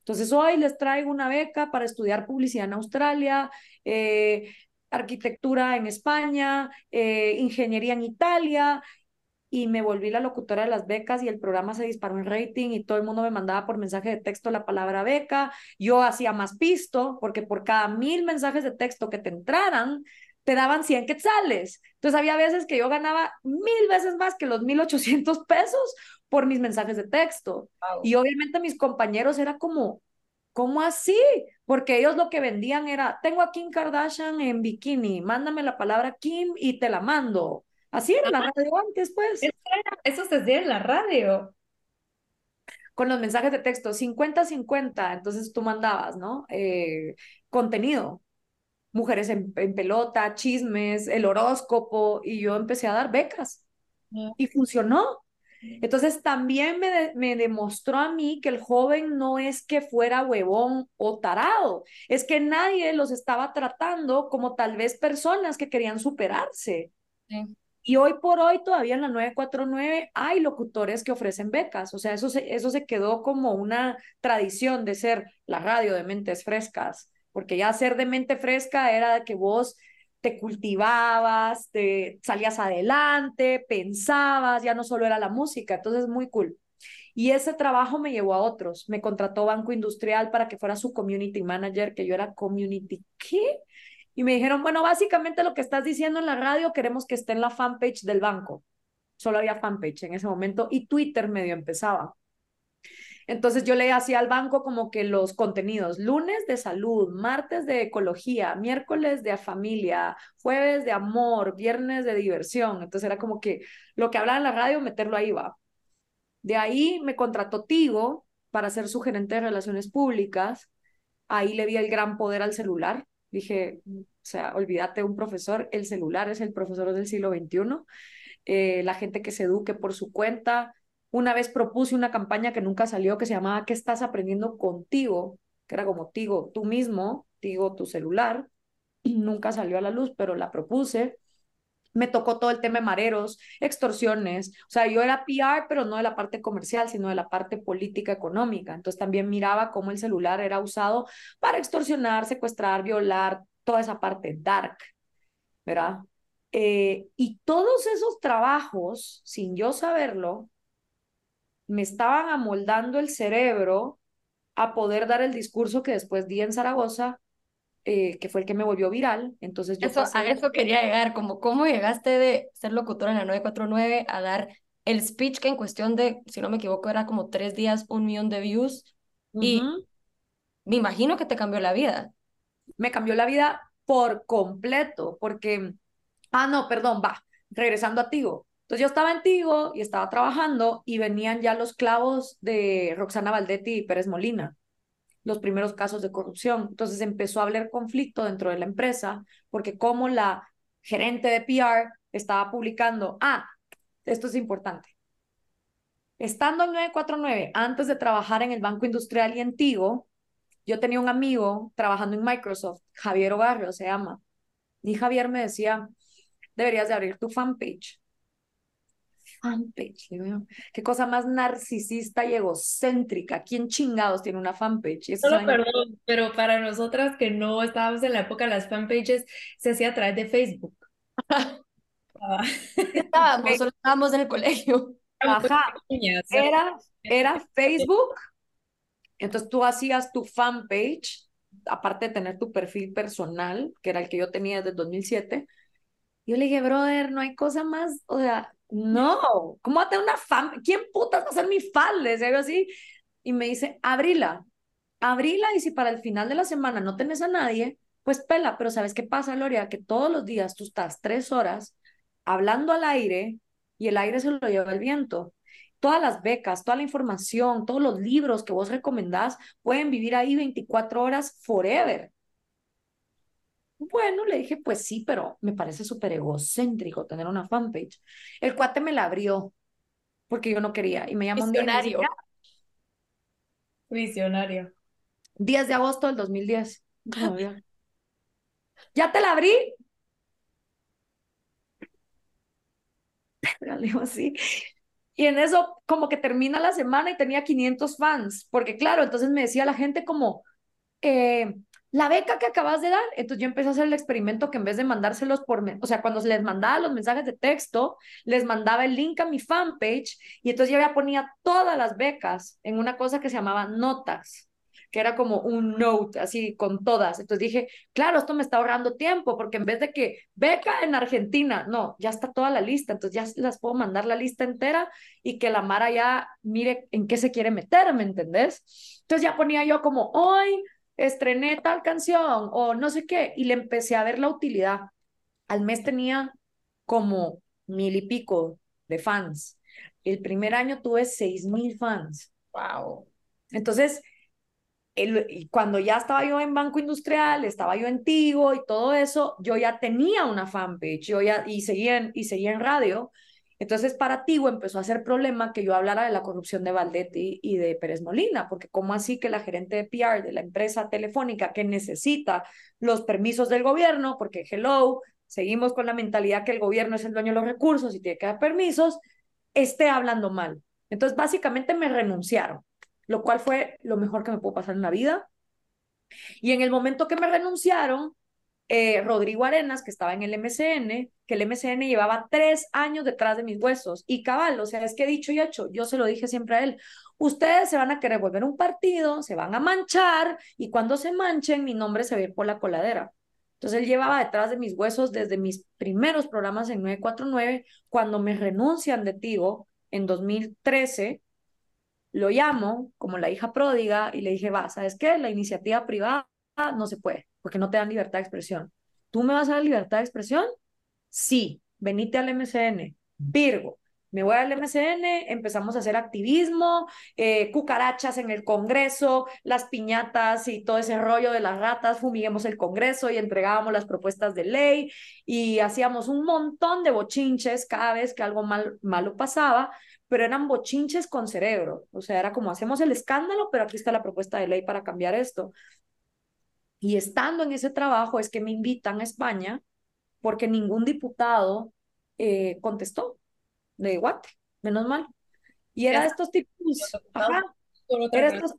Entonces, hoy les traigo una beca para estudiar publicidad en Australia, eh, arquitectura en España, eh, ingeniería en Italia, y me volví la locutora de las becas y el programa se disparó en rating y todo el mundo me mandaba por mensaje de texto la palabra beca. Yo hacía más pisto porque por cada mil mensajes de texto que te entraran, te daban 100 quetzales. Entonces había veces que yo ganaba mil veces más que los 1.800 pesos por mis mensajes de texto. Y obviamente mis compañeros era como, ¿cómo así? Porque ellos lo que vendían era, tengo a Kim Kardashian en bikini, mándame la palabra Kim y te la mando. Así era la radio antes, pues. Eso, se hacía en la radio. Con los mensajes de texto, 50-50, entonces tú mandabas, ¿no? Eh, contenido, mujeres en, pelota, chismes, el horóscopo, y yo empecé a dar becas. Y funcionó. Entonces también me, me, demostró a mí que el joven no es que fuera huevón o tarado, es que nadie los estaba tratando como tal vez personas que querían superarse. Y hoy por hoy todavía en la 949 hay locutores que ofrecen becas, o sea, eso se, eso se quedó como una tradición de ser la radio de mentes frescas, porque ya ser de mente fresca era que vos te cultivabas, te salías adelante, pensabas, ya no solo era la música, entonces muy cool. Y ese trabajo me llevó a otros. Me contrató Banco Industrial para que fuera su community manager, que yo era community, ¿qué? Y me dijeron, bueno, básicamente lo que estás diciendo en la radio queremos que esté en la fanpage del banco. Solo había fanpage en ese momento y Twitter medio empezaba. Entonces yo le hacía al banco como que los contenidos, lunes de salud, martes de ecología, miércoles de familia, jueves de amor, viernes de diversión. Entonces era como que lo que hablaba en la radio, meterlo ahí va. De ahí me contrató Tigo para ser su gerente de relaciones públicas. Ahí le di el gran poder al celular. Dije, o sea, olvídate un profesor, el celular es el profesor del siglo XXI. Eh, la gente que se eduque por su cuenta, una vez propuse una campaña que nunca salió que se llamaba ¿Qué estás aprendiendo contigo? Que era como Tigo, tú mismo, Tigo, tu celular. Nunca salió a la luz, pero la propuse. Me tocó todo el tema de mareros, extorsiones. O sea, yo era PR, pero no de la parte comercial, sino de la parte política económica. Entonces también miraba cómo el celular era usado para extorsionar, secuestrar, violar, toda esa parte dark, ¿verdad? Eh, y todos esos trabajos, sin yo saberlo, me estaban amoldando el cerebro a poder dar el discurso que después di en Zaragoza, eh, que fue el que me volvió viral. Entonces yo eso, A eso quería llegar, como cómo llegaste de ser locutora en la 949 a dar el speech que en cuestión de, si no me equivoco, era como tres días, un millón de views. Y me imagino que te cambió la vida. Me cambió la vida por completo, porque, ah, no, perdón, va, regresando a Tigo. Entonces yo estaba en Tigo y estaba trabajando y venían ya los clavos de Roxana Valdetti y Pérez Molina, los primeros casos de corrupción. Entonces empezó a haber conflicto dentro de la empresa porque como la gerente de PR estaba publicando, ah, esto es importante. Estando en 949, antes de trabajar en el Banco Industrial y en Tigo, yo tenía un amigo trabajando en Microsoft, Javier Ogarrio se llama. Y Javier me decía, deberías de abrir tu fanpage fanpage. Qué cosa más narcisista y egocéntrica. ¿Quién chingados tiene una fanpage? Eso perdón, pero para nosotras que no estábamos en la época de las fanpages, se hacía a través de Facebook. estábamos, solo estábamos en el colegio. Ajá. Era, era Facebook. Entonces tú hacías tu fanpage, aparte de tener tu perfil personal, que era el que yo tenía desde el 2007. Yo le dije, brother, no hay cosa más, o sea, no, ¿cómo va a tener una fan? ¿Quién putas va a ser mi fan? Le decía así. Y me dice, abrila, abrila y si para el final de la semana no tenés a nadie, pues pela. Pero ¿sabes qué pasa, Gloria? Que todos los días tú estás tres horas hablando al aire y el aire se lo lleva el viento. Todas las becas, toda la información, todos los libros que vos recomendás pueden vivir ahí 24 horas forever. Bueno, le dije, pues sí, pero me parece súper egocéntrico tener una fanpage. El cuate me la abrió porque yo no quería y me llamó un día. Visionario. 10 de agosto del 2010. ¿Ya te la abrí? Le digo así. Y en eso como que termina la semana y tenía 500 fans, porque claro, entonces me decía la gente como, eh, la beca que acabas de dar. Entonces yo empecé a hacer el experimento que en vez de mandárselos por, o sea, cuando les mandaba los mensajes de texto, les mandaba el link a mi fanpage y entonces yo ya ponía todas las becas en una cosa que se llamaba notas, que era como un note, así con todas. Entonces dije, claro, esto me está ahorrando tiempo porque en vez de que beca en Argentina, no, ya está toda la lista, entonces ya las puedo mandar la lista entera y que la Mara ya mire en qué se quiere meter, ¿me entendés? Entonces ya ponía yo como, hoy estrené tal canción o no sé qué, y le empecé a ver la utilidad. Al mes tenía como mil y pico de fans. El primer año tuve seis mil fans. Wow. Entonces, el, cuando ya estaba yo en Banco Industrial, estaba yo en Tigo y todo eso, yo ya tenía una fanpage, yo ya, y seguía y seguía en radio, entonces, para Tigo empezó a ser problema que yo hablara de la corrupción de Valdetti y de Pérez Molina, porque ¿cómo así que la gerente de PR de la empresa telefónica que necesita los permisos del gobierno, porque hello, seguimos con la mentalidad que el gobierno es el dueño de los recursos y tiene que dar permisos, esté hablando mal? Entonces, básicamente me renunciaron, lo cual fue lo mejor que me pudo pasar en la vida. Y en el momento que me renunciaron, eh, Rodrigo Arenas, que estaba en el MCN, que el MCN llevaba tres años detrás de mis huesos. Y cabal, o sea, es que dicho y hecho, yo se lo dije siempre a él, ustedes se van a querer volver un partido, se van a manchar y cuando se manchen, mi nombre se ve por la coladera. Entonces él llevaba detrás de mis huesos desde mis primeros programas en 949, cuando me renuncian de Tigo en 2013, lo llamo como la hija pródiga y le dije, va, ¿sabes qué? La iniciativa privada no se puede porque no te dan libertad de expresión. ¿Tú me vas a dar libertad de expresión? Sí, venite al MCN. Virgo, me voy al MCN, empezamos a hacer activismo, eh, cucarachas en el Congreso, las piñatas y todo ese rollo de las ratas, fumiguemos el Congreso y entregábamos las propuestas de ley y hacíamos un montón de bochinches cada vez que algo mal, malo pasaba, pero eran bochinches con cerebro, o sea, era como hacemos el escándalo, pero aquí está la propuesta de ley para cambiar esto. Y estando en ese trabajo es que me invitan a España porque ningún diputado eh, contestó de Guate, menos mal. Y era estos típicos, ajá, era estos,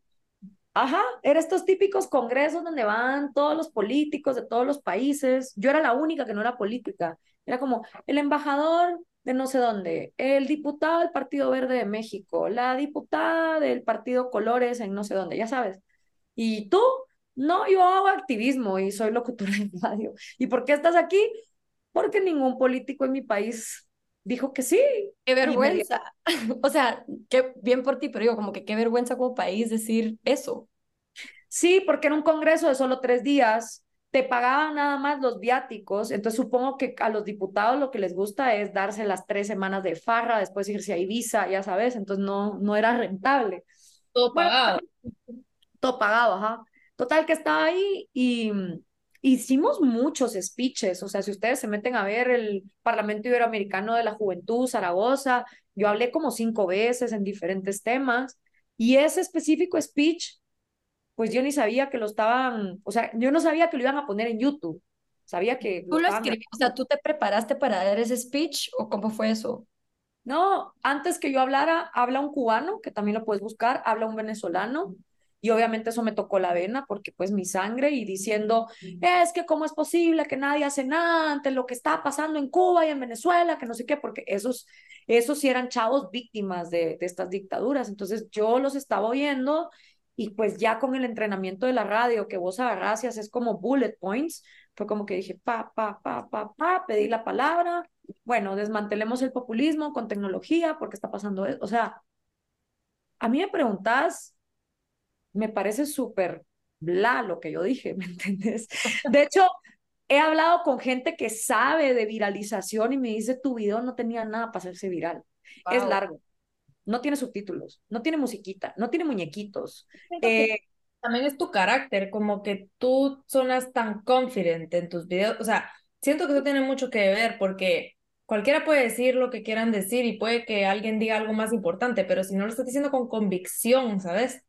ajá, era estos típicos congresos donde van todos los políticos de todos los países. Yo era la única que no era política. Era como el embajador de no sé dónde, el diputado del Partido Verde de México, la diputada del Partido Colores en no sé dónde, ya sabes. Y tú, no, yo hago activismo y soy locutora de radio. ¿Y por qué estás aquí? Porque ningún político en mi país dijo que sí. Qué vergüenza. O sea, qué bien por ti, pero digo, como que qué vergüenza como país decir eso. Sí, porque en un congreso de solo tres días te pagaban nada más los viáticos, entonces supongo que a los diputados lo que les gusta es darse las tres semanas de farra, después irse a Ibiza, ya sabes, entonces no, no era rentable. Todo pagado. todo pagado, ajá. Total que estaba ahí y mm, hicimos muchos speeches, o sea, si ustedes se meten a ver el Parlamento Iberoamericano de la Juventud, Zaragoza, yo hablé como cinco veces en diferentes temas y ese específico speech, pues yo ni sabía que lo estaban, o sea, yo no sabía que lo iban a poner en YouTube, sabía que... ¿Tú lo escribiste? O sea, ¿tú te preparaste para dar ese speech o cómo fue eso? No, antes que yo hablara, habla un cubano, que también lo puedes buscar, habla un venezolano, y obviamente eso me tocó la vena porque pues mi sangre y diciendo, es que cómo es posible que nadie hace nada ante lo que está pasando en Cuba y en Venezuela, que no sé qué, porque esos, esos sí eran chavos víctimas de, de estas dictaduras. Entonces yo los estaba oyendo y pues ya con el entrenamiento de la radio que vos agarrás y haces como bullet points, fue como que dije, pa, pa, pa, pa, pa, pedí la palabra, bueno, desmantelemos el populismo con tecnología porque está pasando eso. O sea, a mí me preguntas me parece súper bla lo que yo dije, ¿me entiendes? De hecho, he hablado con gente que sabe de viralización y me dice, tu video no tenía nada para hacerse viral. Es largo, no tiene subtítulos, no tiene musiquita, no tiene muñequitos. Eh, también es tu carácter, como que tú sonas tan confident en tus videos. O sea, siento que eso tiene mucho que ver porque cualquiera puede decir lo que quieran decir y puede que alguien diga algo más importante, pero si no lo estás diciendo con convicción, ¿sabes?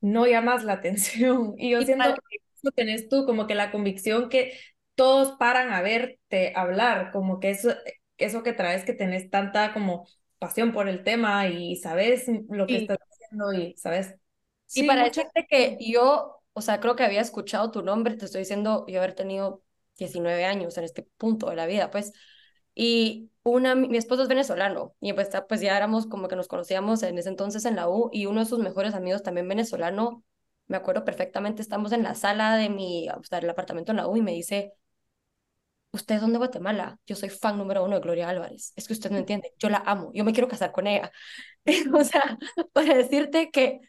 No llamas la atención. Y yo siento que eso tenés tú, como que la convicción que todos paran a verte hablar, como que eso, eso que traes que tenés tanta como pasión por el tema y sabes lo que estás haciendo y sabes. Sí, y para decirte que yo, o sea, creo que había escuchado tu nombre, te estoy diciendo, yo haber tenido 19 años en este punto de la vida, pues, y una, mi esposo es venezolano y pues, pues ya éramos como que nos conocíamos en ese entonces en la U y uno de sus mejores amigos también venezolano, me acuerdo perfectamente, estamos en la sala de mi, o sea, del apartamento en la U y me dice, usted son de Guatemala, yo soy fan número uno de Gloria Álvarez, es que usted no entiende, yo la amo, yo me quiero casar con ella. o sea, para decirte que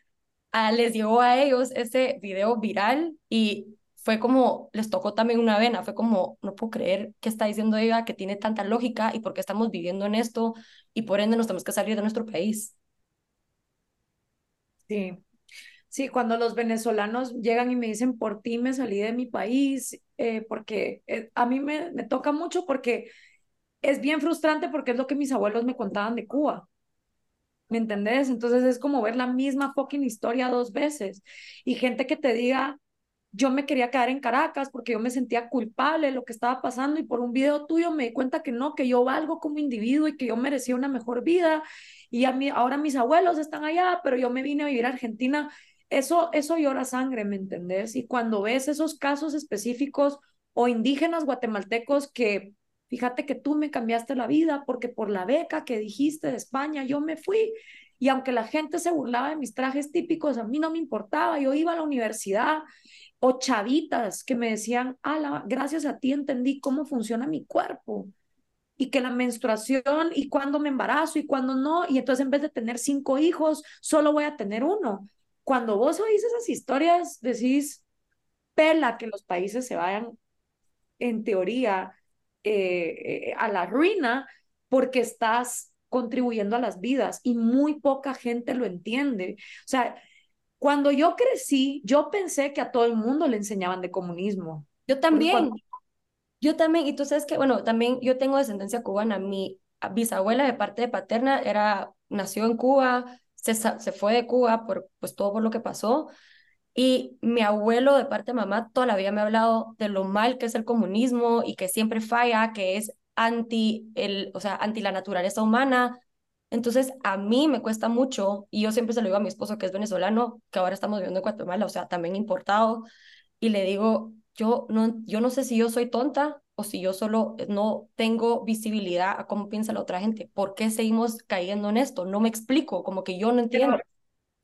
a, les llegó a ellos ese video viral y fue como, les tocó también una vena, fue como, no puedo creer que está diciendo ella que tiene tanta lógica y por qué estamos viviendo en esto y por ende nos tenemos que salir de nuestro país. Sí, sí, cuando los venezolanos llegan y me dicen, por ti me salí de mi país, eh, porque eh, a mí me, me toca mucho porque es bien frustrante porque es lo que mis abuelos me contaban de Cuba. ¿Me entendés? Entonces es como ver la misma fucking historia dos veces y gente que te diga, yo me quería quedar en Caracas porque yo me sentía culpable de lo que estaba pasando y por un video tuyo me di cuenta que no, que yo valgo como individuo y que yo merecía una mejor vida y a mí, ahora mis abuelos están allá, pero yo me vine a vivir a Argentina. Eso, eso llora sangre, ¿me entendés? Y cuando ves esos casos específicos o indígenas guatemaltecos que, fíjate que tú me cambiaste la vida porque por la beca que dijiste de España yo me fui y aunque la gente se burlaba de mis trajes típicos, a mí no me importaba, yo iba a la universidad o chavitas que me decían, ala, gracias a ti entendí cómo funciona mi cuerpo y que la menstruación y cuándo me embarazo y cuándo no, y entonces en vez de tener cinco hijos, solo voy a tener uno. Cuando vos oís esas historias, decís, pela que los países se vayan, en teoría, eh, eh, a la ruina porque estás contribuyendo a las vidas y muy poca gente lo entiende. O sea, cuando yo crecí, yo pensé que a todo el mundo le enseñaban de comunismo. Yo también. Yo también, y tú sabes que, bueno, también yo tengo descendencia cubana. Mi bisabuela de parte de paterna era, nació en Cuba, se, se fue de Cuba por pues todo por lo que pasó. Y mi abuelo de parte de mamá toda la vida me ha hablado de lo mal que es el comunismo y que siempre falla, que es anti el, o sea, anti la naturaleza humana, entonces, a mí me cuesta mucho, y yo siempre se lo digo a mi esposo que es venezolano, que ahora estamos viviendo en Guatemala, o sea, también importado, y le digo, yo no, yo no sé si yo soy tonta o si yo solo no tengo visibilidad a cómo piensa la otra gente. ¿Por qué seguimos cayendo en esto? No me explico, como que yo no entiendo.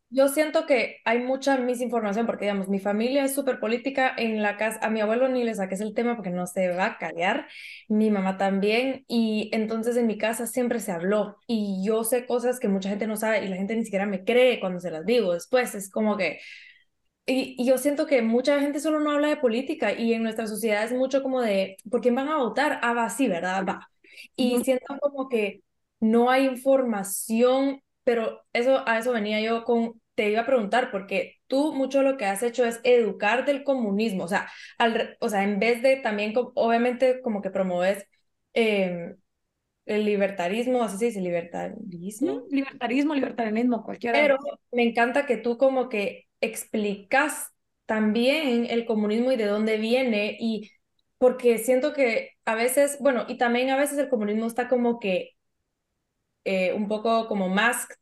Yo siento que hay mucha misinformación porque, digamos, mi familia es súper política. En la casa, a mi abuelo ni le saques el tema porque no se va a callar, mi mamá también. Y entonces en mi casa siempre se habló. Y yo sé cosas que mucha gente no sabe y la gente ni siquiera me cree cuando se las digo. Después es como que. Y, yo siento que mucha gente solo no habla de política y en nuestra sociedad es mucho como de, ¿por quién van a votar? Ah, va, sí, ¿verdad? Va. Y siento como que no hay información pero eso, a eso venía yo con, te iba a preguntar, porque tú mucho lo que has hecho es educar del comunismo, o sea, al, o sea en vez de también, obviamente, como que promueves em, el libertarismo, así se dice, libertarismo. Libertarismo, libertarianismo, cualquiera. Pero me encanta que tú como que explicas también el comunismo y de dónde viene y porque siento que a veces, bueno, y también a veces el comunismo está como que eh, un poco como masked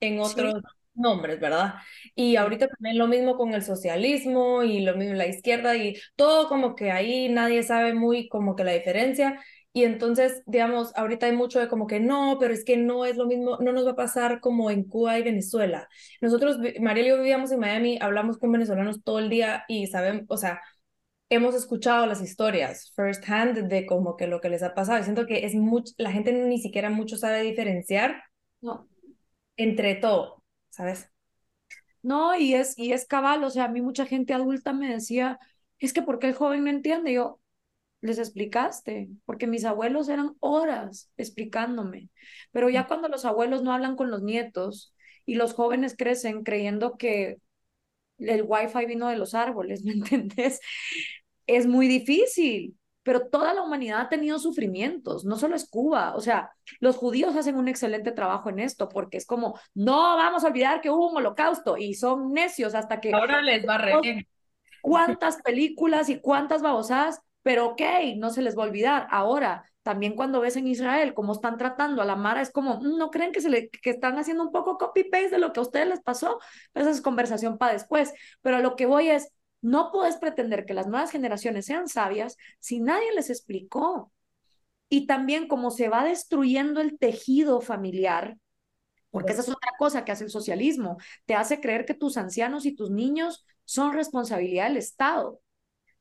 en otros nombres, ¿verdad? Y ahorita también lo mismo con el socialismo y lo mismo la izquierda y todo como que ahí nadie sabe muy como que la diferencia. Y entonces, digamos, ahorita hay mucho de como que no, pero es que no es lo mismo, no nos va a pasar como en Cuba y Venezuela. Nosotros, Mariel y yo vivíamos en Miami, hablamos con venezolanos todo el día y saben, o sea, hemos escuchado las historias first hand de como que lo que les ha pasado. Y siento que es mucho, la gente ni siquiera mucho sabe diferenciar no. entre todo, ¿sabes? No, y es, y es cabal, o sea, a mí mucha gente adulta me decía, es que ¿por qué el joven no entiende? yo, les explicaste, porque mis abuelos eran horas explicándome, pero ya cuando los abuelos no hablan con los nietos y los jóvenes crecen creyendo que el wifi vino de los árboles, ¿me entendés? Es muy difícil, pero toda la humanidad ha tenido sufrimientos, no solo es Cuba, o sea, los judíos hacen un excelente trabajo en esto, porque es como, no vamos a olvidar que hubo un holocausto y son necios hasta que... Ahora les va a reír. ¿Cuántas películas y cuántas babosadas? Pero ok, no se les va a olvidar. Ahora, también cuando ves en Israel cómo están tratando a la Mara, es como, mm, ¿no creen que, se le, que están haciendo un poco copy-paste de lo que a ustedes les pasó? Esa es conversación para después. Pero lo que voy es, no puedes pretender que las nuevas generaciones sean sabias si nadie les explicó. Y también cómo se va destruyendo el tejido familiar, porque esa es otra cosa que hace el socialismo, te hace creer que tus ancianos y tus niños son responsabilidad del Estado.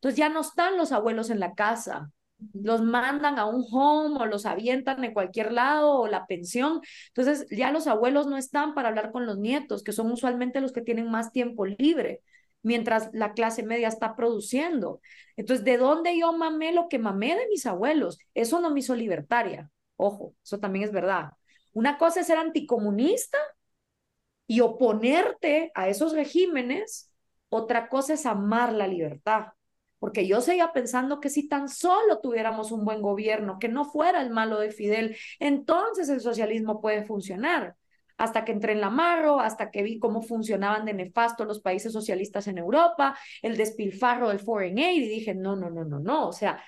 Entonces ya no están los abuelos en la casa, los mandan a un home o los avientan en cualquier lado o la pensión. Entonces ya los abuelos no están para hablar con los nietos, que son usualmente los que tienen más tiempo libre, mientras la clase media está produciendo. Entonces, ¿de dónde yo mamé lo que mamé de mis abuelos? Eso no me hizo libertaria. Ojo, eso también es verdad. Una cosa es ser anticomunista y oponerte a esos regímenes, otra cosa es amar la libertad porque yo seguía pensando que si tan solo tuviéramos un buen gobierno, que no fuera el malo de Fidel, entonces el socialismo puede funcionar. Hasta que entré en la Marro, hasta que vi cómo funcionaban de nefasto los países socialistas en Europa, el despilfarro del foreign aid, y dije, no, no, no, no, no, o sea,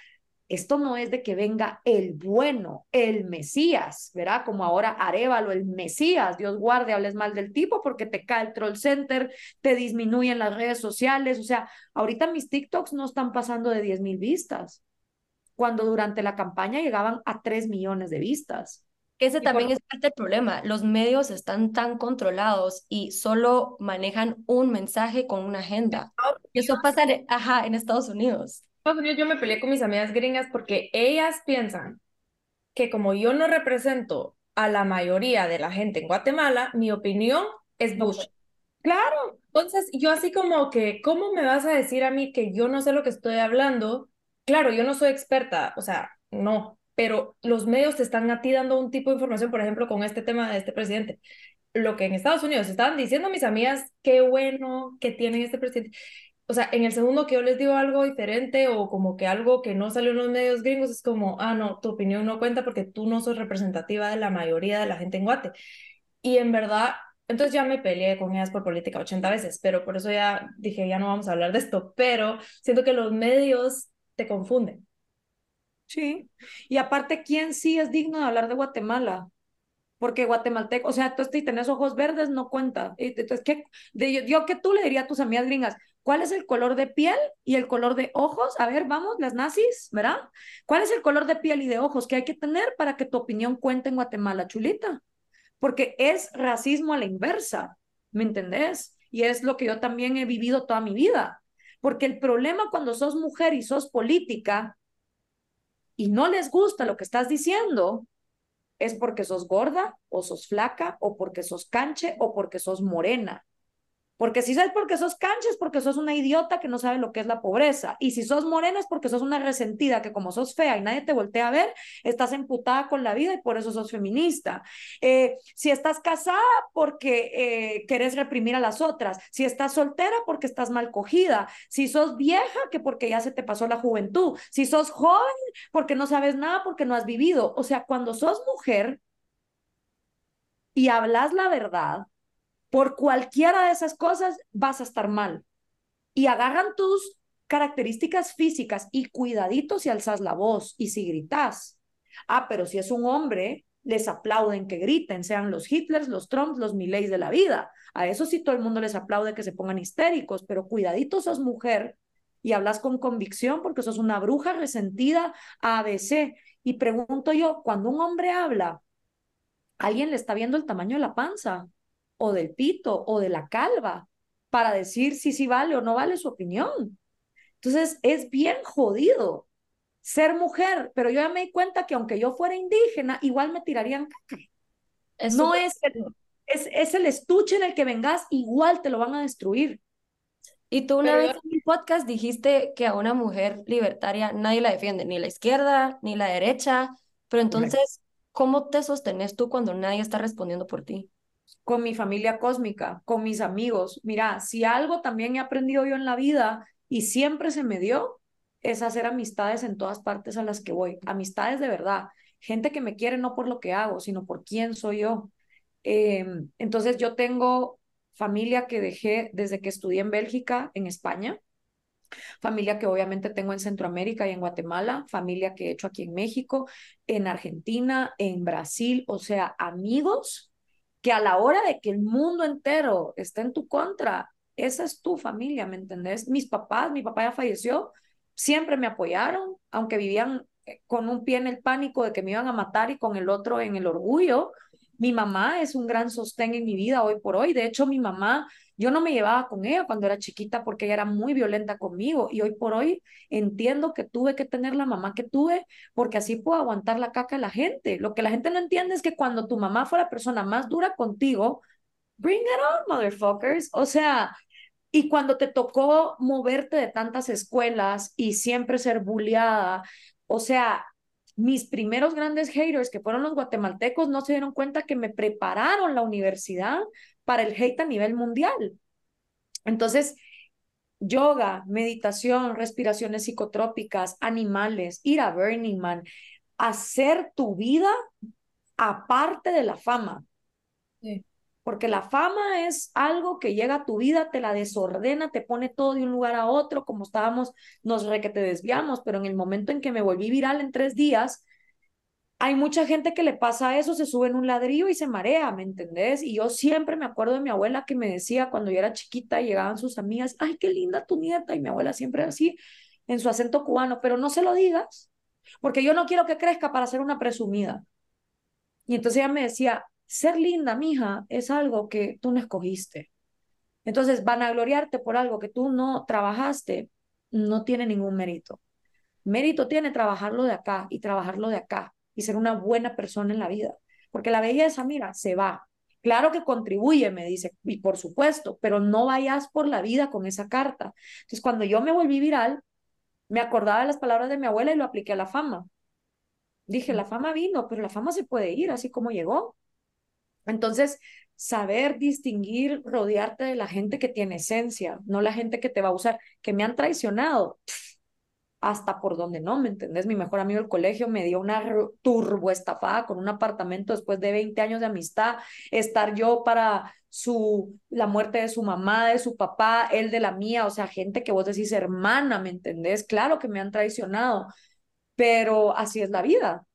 esto no es de que venga el bueno, el Mesías, ¿verdad? Como ahora Arevalo, el Mesías, Dios guarde, hables mal del tipo porque te cae el troll center, te disminuyen las redes sociales, o sea, ahorita mis TikToks no están pasando de 10 mil vistas, cuando durante la campaña llegaban a 3 millones de vistas. Ese también es parte del problema. Los medios están tan controlados y solo manejan un mensaje con una agenda. Y eso pasa ajá, en Estados Unidos. Estados Unidos yo me peleé con mis amigas gringas porque ellas piensan que como yo no represento a la mayoría de la gente en Guatemala, mi opinión es Bush. Claro. Entonces, yo así como que, ¿cómo me vas a decir a mí que yo no sé lo que estoy hablando? Claro, yo no soy experta, o sea, no, pero los medios te están a ti dando un tipo de información, por ejemplo, con este tema de este presidente. Lo que en Estados Unidos estaban diciendo mis amigas, qué bueno que tienen este presidente o sea, en el segundo que yo les digo algo diferente o como que algo que no salió en los medios gringos, es como, ah, no, tu opinión no cuenta porque tú no sos representativa de la mayoría de la gente en Guate. Y en verdad, entonces ya me peleé con ellas por política 80 veces, pero por eso ya dije, ya no vamos a hablar de esto, pero siento que los medios te confunden. Sí, y aparte, ¿quién sí es digno de hablar de Guatemala? porque guatemalteco, o sea, tú si tenés ojos verdes, no cuenta. Entonces, ¿qué, de, yo, yo que tú le diría a tus amigas gringas, ¿cuál es el color de piel y el color de ojos? A ver, vamos, las nazis, ¿verdad? ¿Cuál es el color de piel y de ojos que hay que tener para que tu opinión cuente en Guatemala, chulita? Porque es racismo a la inversa, ¿me entendés? Y es lo que yo también he vivido toda mi vida. Porque el problema cuando sos mujer y sos política y no les gusta lo que estás diciendo, es porque sos gorda o sos flaca o porque sos canche o porque sos morena. Porque si sabes porque sos cancha es porque sos una idiota que no sabe lo que es la pobreza. Y si sos morena es porque sos una resentida que como sos fea y nadie te voltea a ver, estás emputada con la vida y por eso sos feminista. Eh, si estás casada porque eh, querés reprimir a las otras. Si estás soltera porque estás mal cogida. Si sos vieja que porque ya se te pasó la juventud. Si sos joven porque no sabes nada porque no has vivido. O sea, cuando sos mujer y hablas la verdad, por cualquiera de esas cosas vas a estar mal. Y agarran tus características físicas y cuidaditos si alzas la voz y si gritas. Ah, pero si es un hombre les aplauden que griten, sean los Hitlers, los Trumps, los Milley's de la vida. A eso sí todo el mundo les aplaude que se pongan histéricos, pero cuidadito sos mujer y hablas con convicción porque sos una bruja resentida ABC. Y pregunto yo, cuando un hombre habla, ¿alguien le está viendo el tamaño de la panza o del pito o de la calva para decir si sí vale o no vale su opinión? Entonces es bien jodido ser mujer, pero yo ya me di cuenta que aunque yo fuera indígena, igual me tirarían caca. no es el, es, es el estuche en el que vengas, igual te lo van a destruir. Y tú una vez en mi podcast dijiste que a una mujer libertaria nadie la defiende, ni la izquierda, ni la derecha, pero entonces, ¿cómo te sostenes tú cuando nadie está respondiendo por ti? Con mi familia cósmica, con mis amigos. Mira, si algo también he aprendido yo en la vida y siempre se me dio, es hacer amistades en todas partes a las que voy, amistades de verdad, gente que me quiere no por lo que hago, sino por quién soy yo. Em, entonces yo tengo familia que dejé desde que estudié en Bélgica, en España, familia que obviamente tengo en Centroamérica y en Guatemala, familia que he hecho aquí en México, en Argentina, en Brasil, o sea, amigos que a la hora de que el mundo entero esté en tu contra, esa es tu familia, ¿me entendés? Mis papás, mi papá ya falleció, siempre me apoyaron, aunque vivían eh, con un pie en el pánico de que me iban a matar y con el otro en el orgullo. Mi mamá es un gran sostén en mi vida hoy por hoy. De hecho, mi mamá, yo no me llevaba con ella cuando era chiquita porque ella era muy violenta conmigo y hoy por hoy entiendo que tuve que tener la mamá que tuve porque así puedo aguantar la caca de la gente. Lo que la gente no entiende es que cuando tu mamá fue la persona más dura contigo, bring it on, motherfuckers. O sea, y cuando te tocó moverte de tantas escuelas y siempre ser bulliada, o sea, mis primeros grandes haters, que fueron los guatemaltecos, no se dieron cuenta que me prepararon la universidad para el hate a nivel mundial. Entonces, yoga, meditación, respiraciones psicotrópicas, animales, ir a Burning Man, hacer tu vida aparte de la fama. Porque la fama es algo que llega a tu vida, te la desordena, te pone todo de un lugar a otro, como estábamos, nos re que te desviamos, pero en el momento en que me volví viral en tres días, hay mucha gente que le pasa eso, se sube en un ladrillo y se marea, ¿me entendés? Y yo siempre me acuerdo de mi abuela que me decía cuando yo era chiquita, llegaban sus amigas, ay, qué linda tu nieta, y mi abuela siempre así, en su acento cubano, pero no se lo digas, porque yo no quiero que crezca para ser una presumida. Y entonces ella me decía, ser linda, mija, es algo que tú no escogiste. Entonces, van a gloriarte por algo que tú no trabajaste, no tiene ningún mérito. Mérito tiene trabajarlo de acá y trabajarlo de acá y ser una buena persona en la vida. Porque la belleza, mira, se va. Claro que contribuye, me dice, y por supuesto, pero no vayas por la vida con esa carta. Entonces, cuando yo me volví viral, me acordaba de las palabras de mi abuela y lo apliqué a la fama. Dije, la fama vino, pero la fama se puede ir así como llegó. Entonces, saber distinguir, rodearte de la gente que tiene esencia, no la gente que te va a usar, que me han traicionado. hasta por donde no, ¿me entendés? Mi mejor amigo del colegio me dio una turbo estafada con un apartamento después de 20 años de amistad, estar yo para su, la muerte de su mamá, de su papá, él de la mía, o sea, gente que vos decís hermana, ¿me entendés? Claro que me han traicionado, pero así es la vida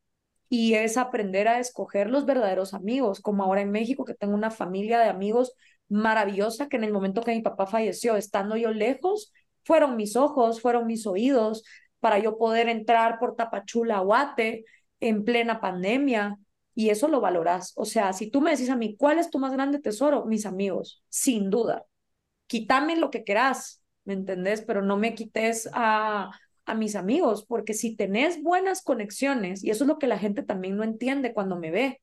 y es aprender a escoger los verdaderos amigos, como ahora en México, que tengo una familia de amigos maravillosa que en el momento que mi papá falleció, estando yo lejos, fueron mis ojos, fueron mis oídos para yo poder entrar por Tapachula, Guate, en plena pandemia. Y eso lo valoras. O sea, si tú me decís a mí, ¿cuál es tu más grande tesoro? Mis amigos, sin duda. Quítame lo que querás, ¿me entendés? Pero no me quites a, a mis amigos, porque si tenés buenas conexiones, y eso es lo que la gente también no entiende cuando me ve,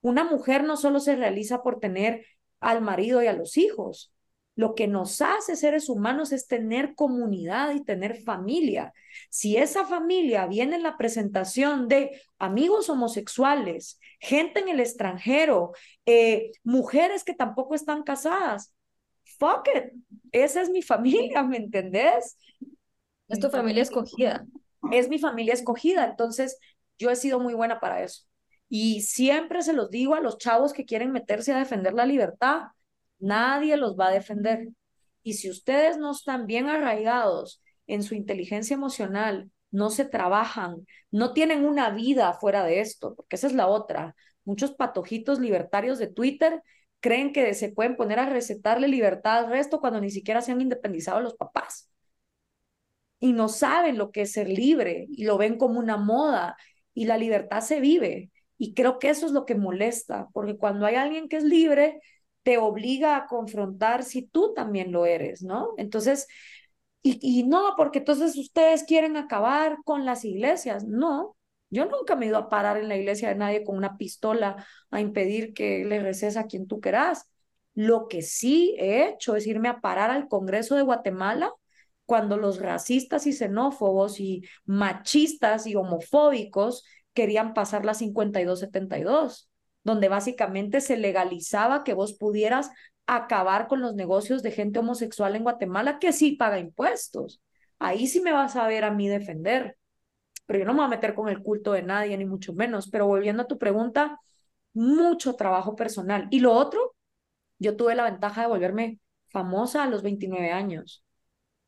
una mujer no solo se realiza por tener al marido y a los hijos, lo que nos hace seres humanos es tener comunidad y tener familia. Si esa familia viene en la presentación de amigos homosexuales, gente en el extranjero, eh, mujeres que tampoco están casadas, fuck it, esa es mi familia, ¿me entendés? Es tu familia escogida. Es mi familia escogida, entonces yo he sido muy buena para eso. Y siempre se los digo a los chavos que quieren meterse a defender la libertad, nadie los va a defender. Y si ustedes no están bien arraigados en su inteligencia emocional, no se trabajan, no tienen una vida fuera de esto, porque esa es la otra. muchos patojitos libertarios de Twitter creen que se pueden poner a recetarle libertad al resto cuando ni siquiera se han independizado los papás. Y no saben lo que es ser libre y lo ven como una moda y la libertad se vive. Y creo que eso es lo que molesta, porque cuando hay alguien que es libre, te obliga a confrontar si tú también lo eres, ¿no? Entonces, y, y no, porque entonces ustedes quieren acabar con las iglesias. No, yo nunca me he ido a parar en la iglesia de nadie con una pistola a impedir que le reces a quien tú querás. Lo que sí he hecho es irme a parar al Congreso de Guatemala cuando los racistas y xenófobos y machistas y homofóbicos querían pasar la 5272, donde básicamente se legalizaba que vos pudieras acabar con los negocios de gente homosexual en Guatemala que sí paga impuestos. Ahí sí me vas a ver a mí defender pero yo no me voy a meter con el culto de nadie, ni mucho menos. Pero volviendo a tu pregunta, mucho trabajo personal. Y lo otro, yo tuve la ventaja de volverme famosa a los 29 años.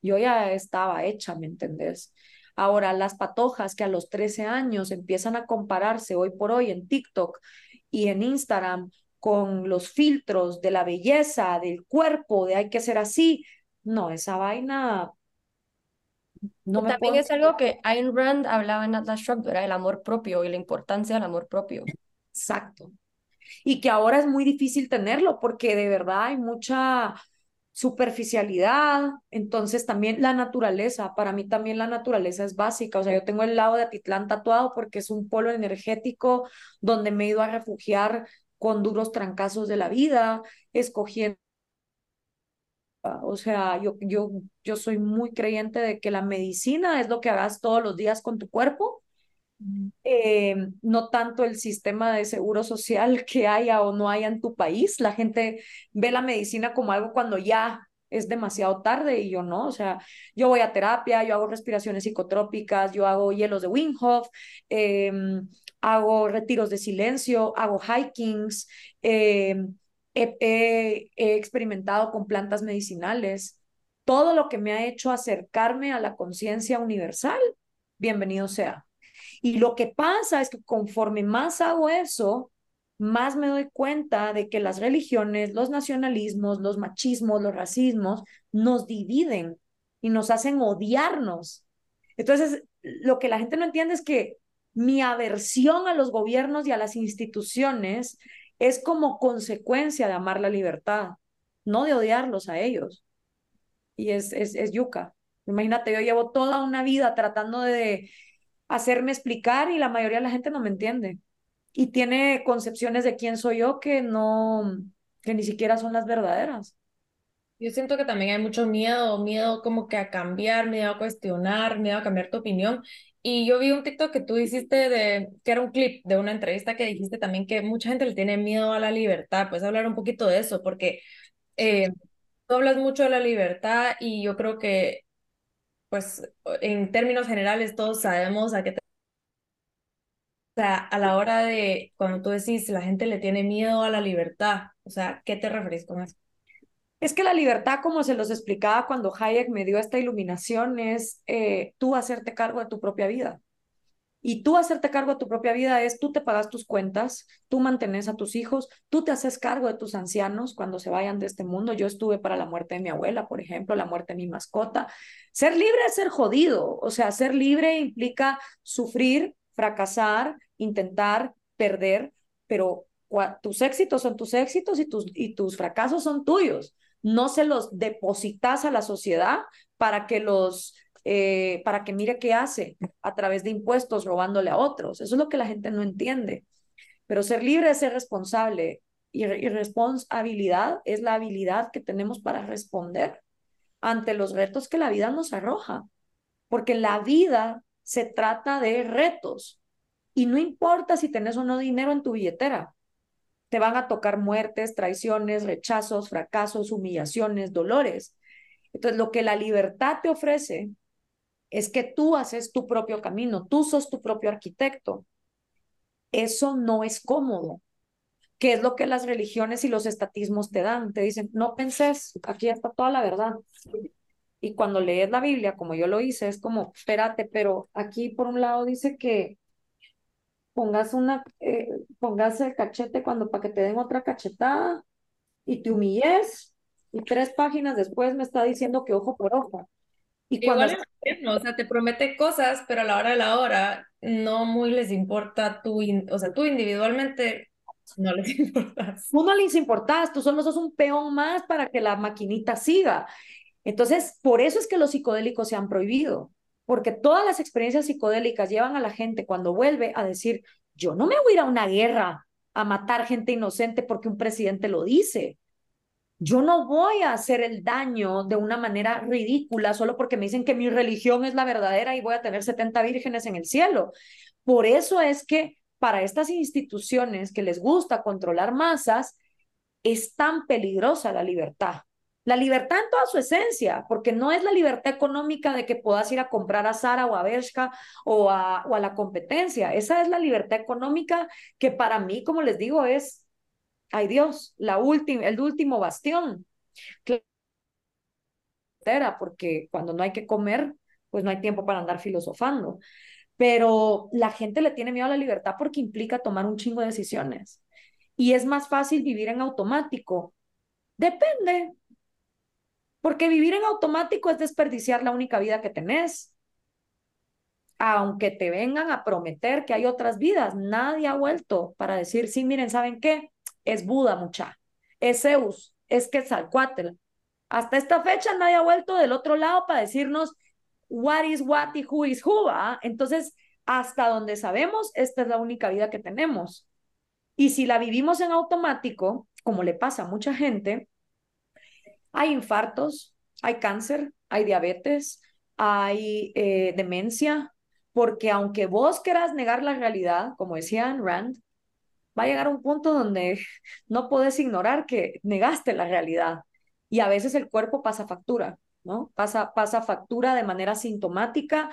Yo ya estaba hecha, ¿me entendés? Ahora, las patojas que a los 13 años empiezan a compararse hoy por hoy en TikTok y en Instagram con los filtros de la belleza, del cuerpo, de hay que ser así. No, esa vaina no También es algo que Ayn Rand hablaba en Atlas Shrugged, era el amor propio y la importancia del amor propio. Exacto. Y que ahora es muy difícil tenerlo porque de verdad hay mucha superficialidad, entonces también la naturaleza, para mí también la naturaleza es básica, o sea, yo tengo el lado de Atitlán tatuado porque es un polo energético donde me he ido a refugiar con duros trancazos de la vida, escogiendo o sea, yo, yo, yo soy muy creyente de que la medicina es lo que hagas todos los días con tu cuerpo, eh, no tanto el sistema de seguro social que haya o no haya en tu país. La gente ve la medicina como algo cuando ya es demasiado tarde y yo no, o sea, yo voy a terapia, yo hago respiraciones psicotrópicas, yo hago hielos de Wim Hof, em, hago retiros de silencio, hago hikings, eh, he, experimentado con plantas medicinales, todo lo que me ha hecho acercarme a la conciencia universal, bienvenido sea. Y lo que pasa es que conforme más hago eso, más me doy cuenta de que las religiones, los nacionalismos, los machismos, los racismos nos dividen y nos hacen odiarnos. Entonces, lo que la gente no entiende es que mi aversión a los gobiernos y a las instituciones es como consecuencia de amar la libertad, no de odiarlos a ellos. Y es, es, es yuca. Imagínate, yo llevo toda una vida tratando de hacerme explicar y la mayoría de la gente no me entiende. Y tiene concepciones de quién soy yo que no, que ni siquiera son las verdaderas. Yo siento que también hay mucho miedo, miedo como que a cambiar, miedo a cuestionar, miedo a cambiar tu opinión. Y yo vi un TikTok que tú hiciste de, que era un clip de una entrevista que dijiste también que mucha gente le tiene miedo a la libertad. Puedes hablar un poquito de eso, porque eh, tú hablas mucho de la libertad y yo creo que, pues, en términos generales todos sabemos a qué te... O sea, a la hora de, cuando tú decís, la gente le tiene miedo a la libertad, o sea, ¿qué te referís con eso? Es que la libertad, como se los explicaba cuando Hayek me dio esta iluminación, es eh, tú hacerte cargo de tu propia vida. Y tú hacerte cargo de tu propia vida es tú te pagas tus cuentas, tú mantienes a tus hijos, tú te haces cargo de tus ancianos cuando se vayan de este mundo. Yo estuve para la muerte de mi abuela, por ejemplo, la muerte de mi mascota. Ser libre es ser jodido, o sea, ser libre implica sufrir, fracasar, intentar, perder, pero tus éxitos son tus éxitos y tus, y tus fracasos son tuyos no se los depositas a la sociedad para que los eh, para que mire qué hace a través de impuestos robándole a otros. Eso es lo que la gente no entiende. Pero ser libre es ser responsable y, responsabilidad es la habilidad que tenemos para responder ante los retos que la vida nos arroja. Porque la vida se trata de retos y no importa si tenés o no dinero en tu billetera te van a tocar muertes, traiciones, rechazos, fracasos, humillaciones, dolores. Entonces, lo que la libertad te ofrece es que tú haces tu propio camino, tú sos tu propio arquitecto. Eso no es cómodo, que es lo que las religiones y los estatismos te dan. Te dicen, no penses, aquí está toda la verdad. Y cuando lees la Biblia, como yo lo hice, es como, espérate, pero aquí por un lado dice que pongas una, eh, pongas el cachete cuando para que te den otra cachetada y te humilles y tres páginas después me está diciendo que ojo por ojo. Y cuando... Igual o sea, te promete cosas, pero a la hora de la hora no muy les importa tú, o sea, tú individualmente no les importas. Tú no les importas, tú solo sos un peón más para que la maquinita siga. Entonces, por eso es que los psicodélicos se han prohibido, porque todas las experiencias psicodélicas llevan a la gente cuando vuelve a decir, yo no me voy a ir a una guerra a matar gente inocente porque un presidente lo dice. Yo no voy a hacer el daño de una manera ridícula solo porque me dicen que mi religión es la verdadera y voy a tener 70 vírgenes en el cielo. Por eso es que para estas instituciones que les gusta controlar masas, es tan peligrosa la libertad. La libertad en toda su esencia, porque no es la libertad económica de que puedas ir a comprar a Sara o a Bershka o a, o a la competencia. Esa es la libertad económica que para mí, como les digo, es, ay Dios, la última, el último bastión. Porque cuando no hay que comer, pues no hay tiempo para andar filosofando. Pero la gente le tiene miedo a la libertad porque implica tomar un chingo de decisiones. Y es más fácil vivir en automático. Depende, porque vivir en automático es desperdiciar la única vida que tenés. Aunque te vengan a prometer que hay otras vidas, nadie ha vuelto para decir, sí, miren, ¿saben qué? Es Buda, mucha. Es Zeus, es Quetzalcoatl. Hasta esta fecha nadie ha vuelto del otro lado para decirnos what is what y who is who. Entonces, hasta donde sabemos, esta es la única vida que tenemos. Y si la vivimos en automático, como le pasa a mucha gente, hay infartos, hay cáncer, hay diabetes, hay eh, demencia, porque aunque vos quieras negar la realidad, como decía Rand, va a llegar un punto donde no puedes ignorar que negaste la realidad. Y a veces el cuerpo pasa factura, ¿no? Pasa, pasa factura de manera sintomática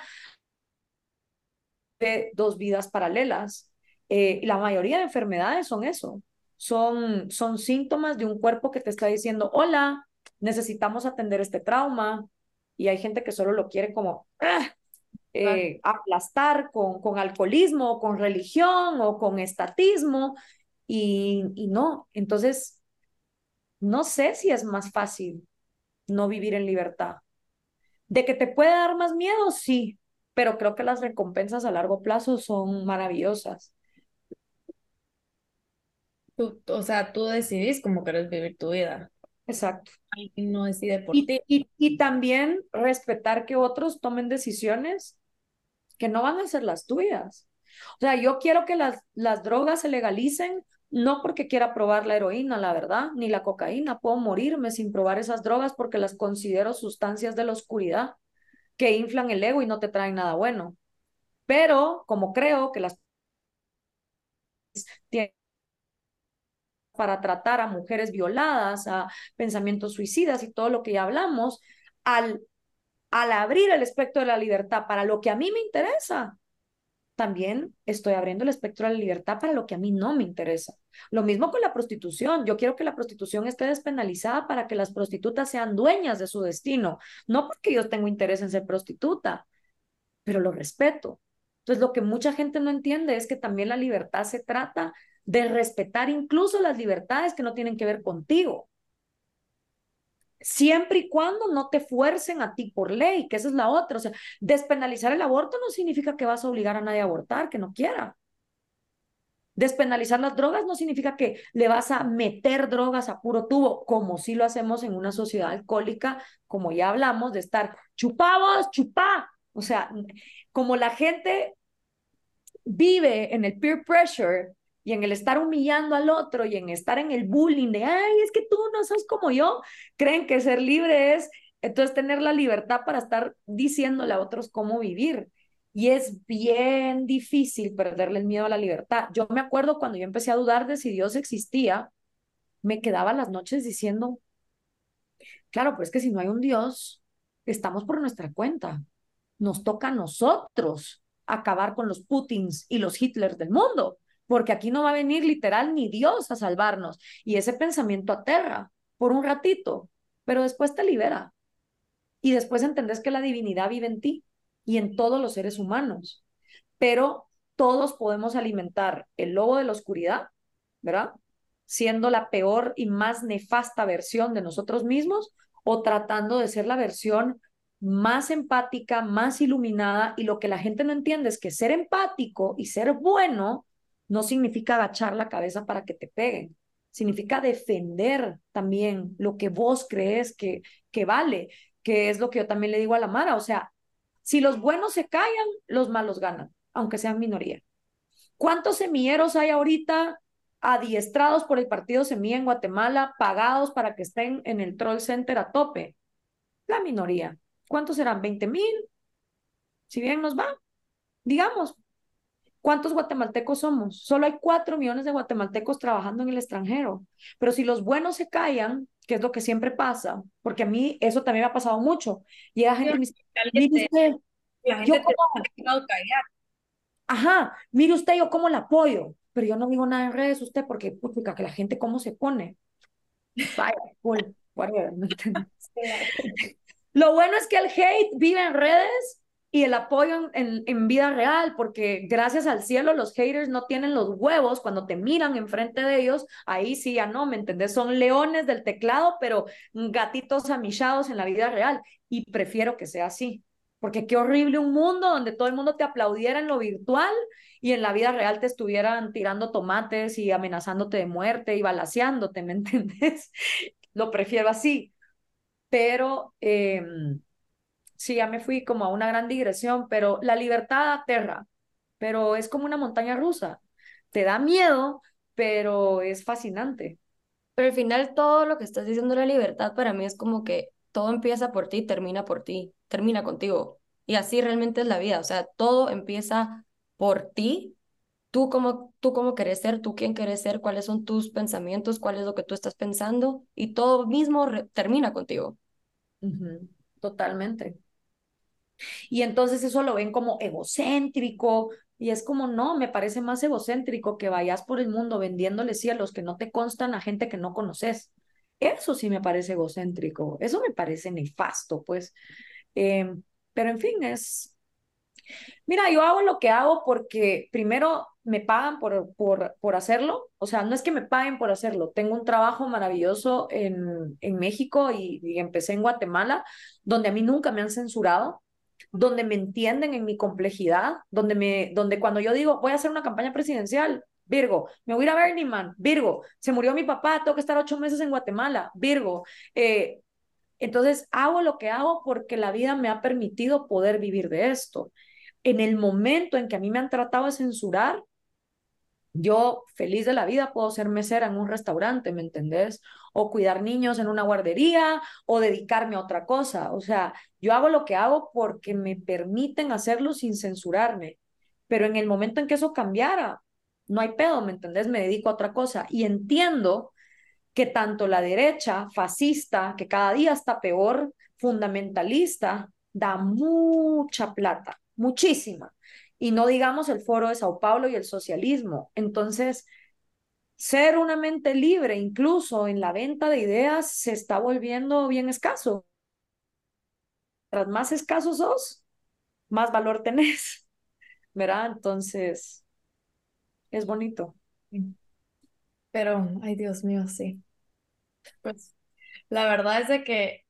de dos vidas paralelas. Eh, la mayoría de enfermedades son eso, son, son síntomas de un cuerpo que te está diciendo, hola, necesitamos atender este trauma y hay gente que solo lo quiere como ¡ah! Eh, aplastar con, con alcoholismo, con religión o con estatismo y, y no, entonces no sé si es más fácil no vivir en libertad. De que te puede dar más miedo, sí, pero creo que las recompensas a largo plazo son maravillosas. o sea, tú decidís cómo querés vivir tu vida. Exacto. No decide por y, ti. Y, y, también respetar que otros tomen decisiones que no van a ser las tuyas. O sea, yo quiero que las, las drogas se legalicen, no porque quiera probar la heroína, la verdad, ni la cocaína. Puedo morirme sin probar esas drogas porque las considero sustancias de la oscuridad que inflan el ego y no te traen nada bueno. Pero como creo que las para tratar a mujeres violadas, a pensamientos suicidas y todo lo que ya hablamos, al, al abrir el espectro de la libertad para lo que a mí me interesa, también estoy abriendo el espectro de la libertad para lo que a mí no me interesa. Lo mismo con la prostitución. Yo quiero que la prostitución esté despenalizada para que las prostitutas sean dueñas de su destino, no porque yo tengo interés en ser prostituta, pero lo respeto. Entonces, lo que mucha gente no entiende es que también la libertad se trata de respetar incluso las libertades que no tienen que ver contigo. Siempre y cuando no te fuercen a ti por ley, que esa es la otra. O sea, despenalizar el aborto no significa que vas a obligar a nadie a abortar, que no quiera. Despenalizar las drogas no significa que le vas a meter drogas a puro tubo, como si lo hacemos en una sociedad alcohólica, como ya hablamos, de estar chupamos, chupá. O sea, como la gente vive en el peer pressure y en el estar humillando al otro y en estar en el bullying de, ay, es que tú no sos como yo, creen que ser libre es entonces tener la libertad para estar diciéndole a otros cómo vivir. Y es bien difícil perderle el miedo a la libertad. Yo me acuerdo cuando yo empecé a dudar de si Dios existía, me quedaba las noches diciendo, claro, pero es que si no hay un Dios, estamos por nuestra cuenta. Nos toca a nosotros acabar con los Putins y los Hitlers del mundo porque aquí no va a venir literal ni Dios a salvarnos. Y ese pensamiento aterra por un ratito, pero después te libera. Y después entendés que la divinidad vive en ti y en todos los seres humanos. Pero todos podemos alimentar el lobo de la oscuridad, ¿verdad? Siendo la peor y más nefasta versión de nosotros mismos o tratando de ser la versión más empática, más iluminada y lo que la gente no entiende es que ser empático y ser bueno no significa agachar la cabeza para que te peguen, significa defender también lo que vos crees que, que vale, que es lo que yo también le digo a la Mara, o sea, si los buenos se callan, los malos ganan, aunque sean minoría. ¿Cuántos semilleros hay ahorita adiestrados por el partido Semilla en Guatemala, pagados para que estén en el Troll Center a tope? La minoría. ¿Cuántos serán? ¿20 mil? Si bien nos va, digamos, ¿Cuántos guatemaltecos somos? Solo hay cuatro millones de guatemaltecos trabajando en el extranjero. Pero si los buenos se callan, que es lo que siempre pasa, porque a mí eso también me ha pasado mucho. Llega gente y me dice, mire usted, yo como... Ajá, mire usted, yo cómo la apoyo, pero yo no digo nada en redes usted porque, puta, que la gente cómo se pone. Vaya, cool, whatever, Lo bueno es que el hate vive en redes y el apoyo en, en, vida real, porque gracias al cielo los haters no tienen los huevos cuando te miran enfrente de ellos, ahí sí ya no, ¿me entendés? Son leones del teclado, pero gatitos amillados en la vida real y prefiero que sea así, porque qué horrible un mundo donde todo el mundo te aplaudiera en lo virtual y en la vida real te estuvieran tirando tomates y amenazándote de muerte y balaseándote, ¿me entendés? Lo prefiero así, pero... Eh, sí, ya me fui como a una gran digresión, pero la libertad aterra, pero es como una montaña rusa. Te da miedo, pero es fascinante. Pero al final todo lo que estás diciendo de la libertad para mí es como que todo empieza por ti, termina por ti, termina contigo. Y así realmente es la vida, o sea, todo empieza por ti. Tú cómo, tú cómo querés ser, tú quién querés ser, cuáles son tus pensamientos, cuál es lo que tú estás pensando y todo mismo termina contigo. Totalmente. Y entonces eso lo ven como egocéntrico, y es como, no, me parece más egocéntrico que vayas por el mundo vendiéndole cielos que no te constan a gente que no conoces. Eso sí me parece egocéntrico, eso me parece nefasto, pues. Em, pero en fin, es... Mira, yo hago lo que hago porque primero me pagan por, por, por hacerlo, o sea, no es que me paguen por hacerlo, tengo un trabajo maravilloso en, en México y, y empecé en Guatemala, donde a mí nunca me han censurado, donde me entienden en mi complejidad, donde, me, donde cuando yo digo, voy a hacer una campaña presidencial, Virgo, me voy a ir a Burning Man, Virgo, se murió mi papá, tengo que estar ocho meses en Guatemala, Virgo. Eh, entonces, hago lo que hago porque la vida me ha permitido poder vivir de esto. En el momento en que a mí me han tratado de censurar, yo, feliz de la vida, puedo ser mesera en un restaurante, ¿me entendés? O cuidar niños en una guardería o dedicarme a otra cosa. O sea, yo hago lo que hago porque me permiten hacerlo sin censurarme. Pero en el momento en que eso cambiara, no hay pedo, ¿me entendés? Me dedico a otra cosa. Y entiendo que tanto la derecha fascista, que cada día está peor, fundamentalista, da mucha plata, muchísima y no digamos el foro de Sao Paulo y el socialismo. Entonces, ser una mente libre, incluso en la venta de ideas, se está volviendo bien escaso. Tras más escasos sos, más valor tenés, ¿verdad? Entonces, es bonito. Pero, ay Dios mío, sí. Pues la verdad es de que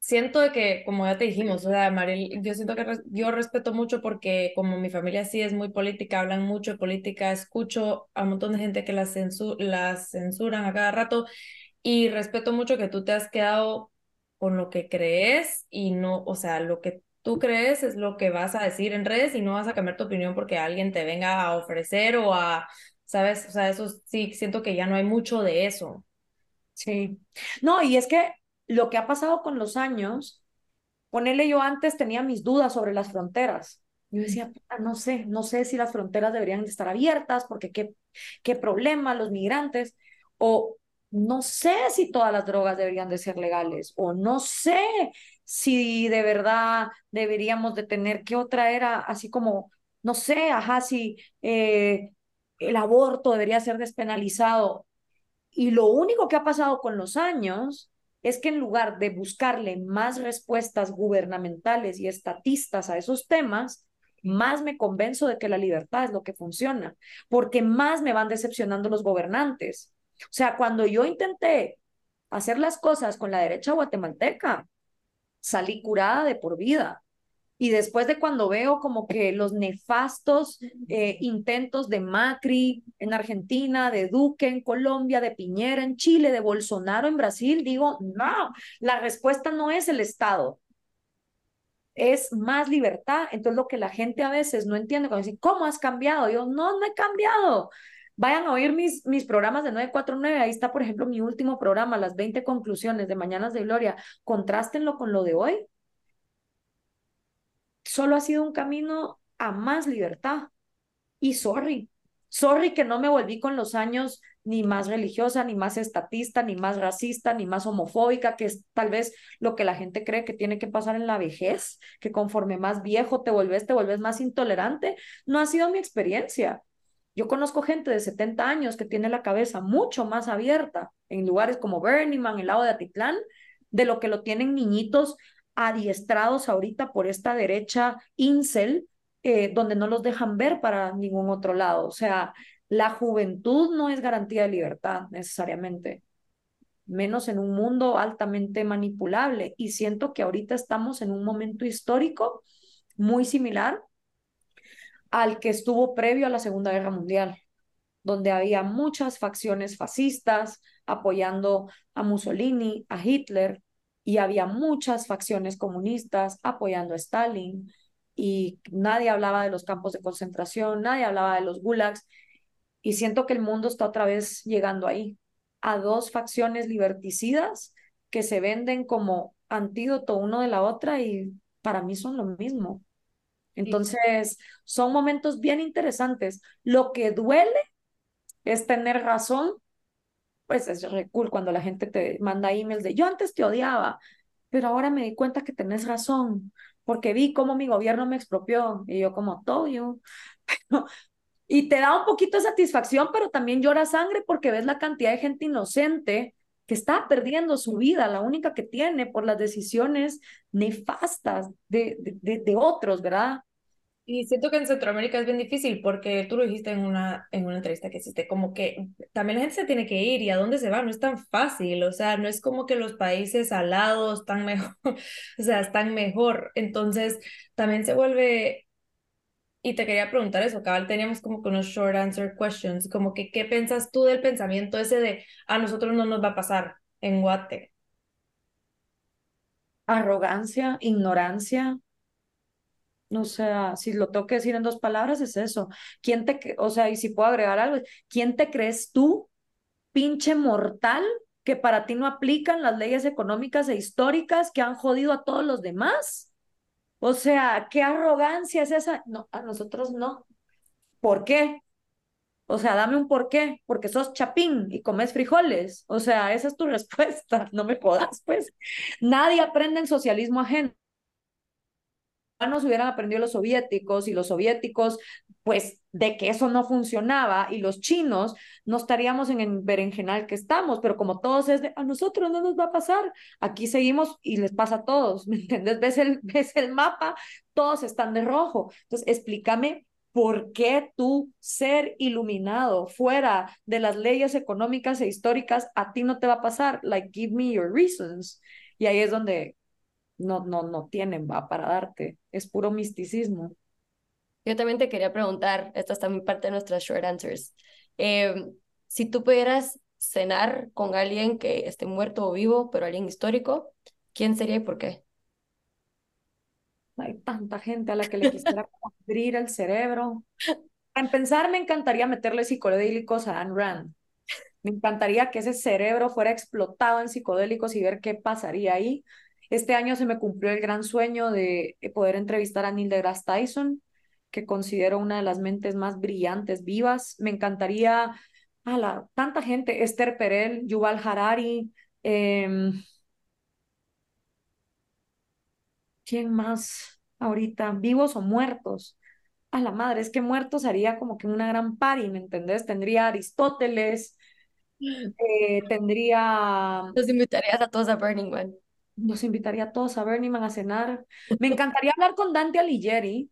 siento de que, como ya te dijimos, o sea, Mariel, yo siento que yo respeto mucho porque como mi familia sí es muy política, hablan mucho de política, escucho a un montón de gente que la, censuran a cada rato y respeto mucho que tú te has quedado con lo que crees y no, o sea, lo que tú crees es lo que vas a decir en redes y no vas a cambiar tu opinión porque alguien te venga a ofrecer o a, ¿sabes? O sea, eso sí, siento que ya no hay mucho de eso. Sí. No, y es que lo que ha pasado con los años, ponerle yo antes tenía mis dudas sobre las fronteras. Yo decía, no sé, no sé si las fronteras deberían estar abiertas, porque qué, qué problema los migrantes, o no sé si todas las drogas deberían de ser legales, o no sé si de verdad deberíamos de tener, ¿qué otra era? Así como, no sé, ajá, si eh, el aborto debería ser despenalizado. Y lo único que ha pasado con los años es que en lugar de buscarle más respuestas gubernamentales y estatistas a esos temas, más me convenzo de que la libertad es lo que funciona, porque más me van decepcionando los gobernantes. O sea, cuando yo intenté hacer las cosas con la derecha guatemalteca, salí curada de por vida. Y después de cuando veo como que los nefastos eh, intentos de Macri en Argentina, de Duque en Colombia, de Piñera en Chile, de Bolsonaro en Brasil, digo, no, la respuesta no es el Estado, es más libertad. Entonces lo que la gente a veces no entiende cuando dice, ¿cómo has cambiado? Yo, no, no he cambiado. Vayan a oír mis, mis programas de 949. Ahí está, por ejemplo, mi último programa, las 20 conclusiones de Mañanas de Gloria. Contrástenlo con lo de hoy solo ha sido un camino a más libertad. Y sorry, sorry que no me volví con los años ni más religiosa, ni más estatista, ni más racista, ni más homofóbica, que es tal vez lo que la gente cree que tiene que pasar en la vejez, que conforme más viejo te vuelves, te vuelves más intolerante. No ha sido mi experiencia. Yo conozco gente de 70 años que tiene la cabeza mucho más abierta en lugares como Burning Man, el lado de Atitlán, de lo que lo tienen niñitos adiestrados ahorita por esta derecha incel, eh, donde no los dejan ver para ningún otro lado. O sea, la juventud no es garantía de libertad necesariamente, menos en un mundo altamente manipulable. Y siento que ahorita estamos en un momento histórico muy similar al que estuvo previo a la Segunda Guerra Mundial, donde había muchas facciones fascistas apoyando a Mussolini, a Hitler, y había muchas facciones comunistas apoyando a Stalin y nadie hablaba de los campos de concentración, nadie hablaba de los gulags y siento que el mundo está otra vez llegando ahí, a dos facciones liberticidas que se venden como antídoto uno de la otra y para mí son lo mismo. Entonces, son momentos bien interesantes. Lo que duele es tener razón pues es re cuando la gente te manda emails de yo antes te odiaba, pero ahora me di cuenta que tenés razón, porque vi cómo mi gobierno me expropió y yo como todo y te da un poquito de satisfacción, pero también llora sangre porque ves la cantidad de gente inocente que está perdiendo su vida, la única que tiene por las decisiones nefastas de, de, de otros, ¿verdad? Y siento que en Centroamérica es bien difícil porque tú lo dijiste en una, en una entrevista que hiciste, como que también la gente se tiene que ir y a dónde se va no es tan fácil, o sea, no es como que los países al lado están mejor, o sea, están mejor. Entonces, también se vuelve, y te quería preguntar eso, cabal, teníamos como que unos short answer questions, como que, ¿qué piensas tú del pensamiento ese de a nosotros no nos va a pasar en Guate? Arrogancia, ignorancia, o sea, si lo tengo que decir en dos palabras, es eso. ¿Quién te, o sea, y si puedo agregar algo, ¿quién te crees tú, pinche mortal, que para ti no aplican las leyes económicas e históricas que han jodido a todos los demás? O sea, ¿qué arrogancia es esa? No, a nosotros no. ¿Por qué? O sea, dame un por qué, porque sos chapín y comes frijoles. O sea, esa es tu respuesta, no me jodas, pues. Nadie aprende en socialismo ajeno hubieran aprendido los soviéticos y los soviéticos, pues de que eso no funcionaba y los chinos no estaríamos en el berenjenal que estamos, pero como todos es de a nosotros no nos va a pasar, aquí seguimos y les pasa a todos, ¿me entiendes? Ves el, ves el mapa, todos están de rojo. Entonces, explícame ¿Por qué tú ser iluminado fuera de las leyes económicas e históricas a ti no te va a pasar? Like, give me your reasons. Y ahí es donde no, no, no tienen, va, para darte. Es puro misticismo. Yo también te quería preguntar, esta es también parte de nuestras short answers. Em, si tú pudieras cenar con alguien que esté muerto o vivo, pero alguien histórico, ¿quién sería y por qué? Hay tanta gente a la que le quisiera abrir el cerebro. En pensar, me encantaría meterle psicodélicos a Anne Rand. Me encantaría que ese cerebro fuera explotado en psicodélicos y ver qué pasaría ahí. Este año se me cumplió el gran sueño de poder entrevistar a Neil deGrasse Tyson, que considero una de las mentes más brillantes vivas. Me encantaría a la, tanta gente, Esther Perel, Yuval Harari, em, ¿quién más ahorita? ¿Vivos o muertos? A la madre, es que muertos haría como que una gran party, ¿me entendés? Tendría Aristóteles, eh, tendría... Los invitarías a todos a Burning Man los invitaría a todos a Burning Man a cenar. Me encantaría hablar con Dante Alighieri,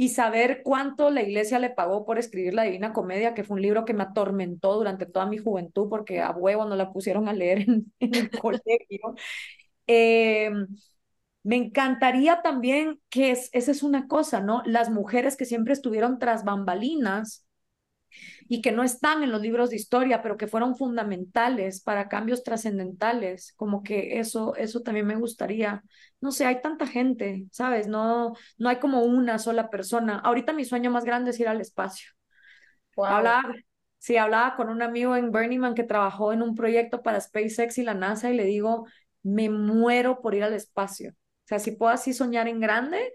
y saber cuánto la iglesia le pagó por escribir La Divina Comedia, que fue un libro que me atormentó durante toda mi juventud porque a huevo no la pusieron a leer en, el colegio. Eh, me encantaría también que es, esa es una cosa, ¿no? Las mujeres que siempre estuvieron tras bambalinas y que no están en los libros de historia, pero que fueron fundamentales para cambios trascendentales, como que eso, eso también me gustaría. No sé, hay tanta gente, ¿sabes? No, no hay como una sola persona. Ahorita mi sueño más grande es ir al espacio. Hablaba, sí, hablaba con un amigo en Burning Man que trabajó en un proyecto para SpaceX y la NASA y le digo, me muero por ir al espacio. O sea, si puedo así soñar en grande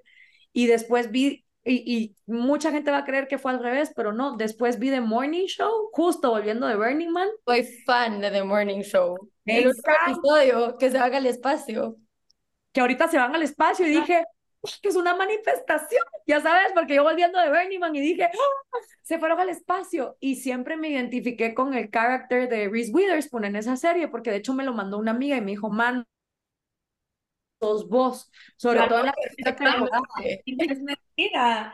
y después vi y, mucha gente va a creer que fue al revés, pero no. Después vi The Morning Show, justo volviendo de Burning Man. Soy fan de The Morning Show. El otro episodio que se van al espacio. Que ahorita se van al espacio y dije, que es una manifestación, ya sabes, porque yo volviendo de Burning Man y dije, ¡Ah! se fueron al espacio. Y siempre me identifiqué con el carácter de Reese Witherspoon en esa serie, porque de hecho me lo mandó una amiga y me dijo, man, vos, sobre todo en la Es mentira.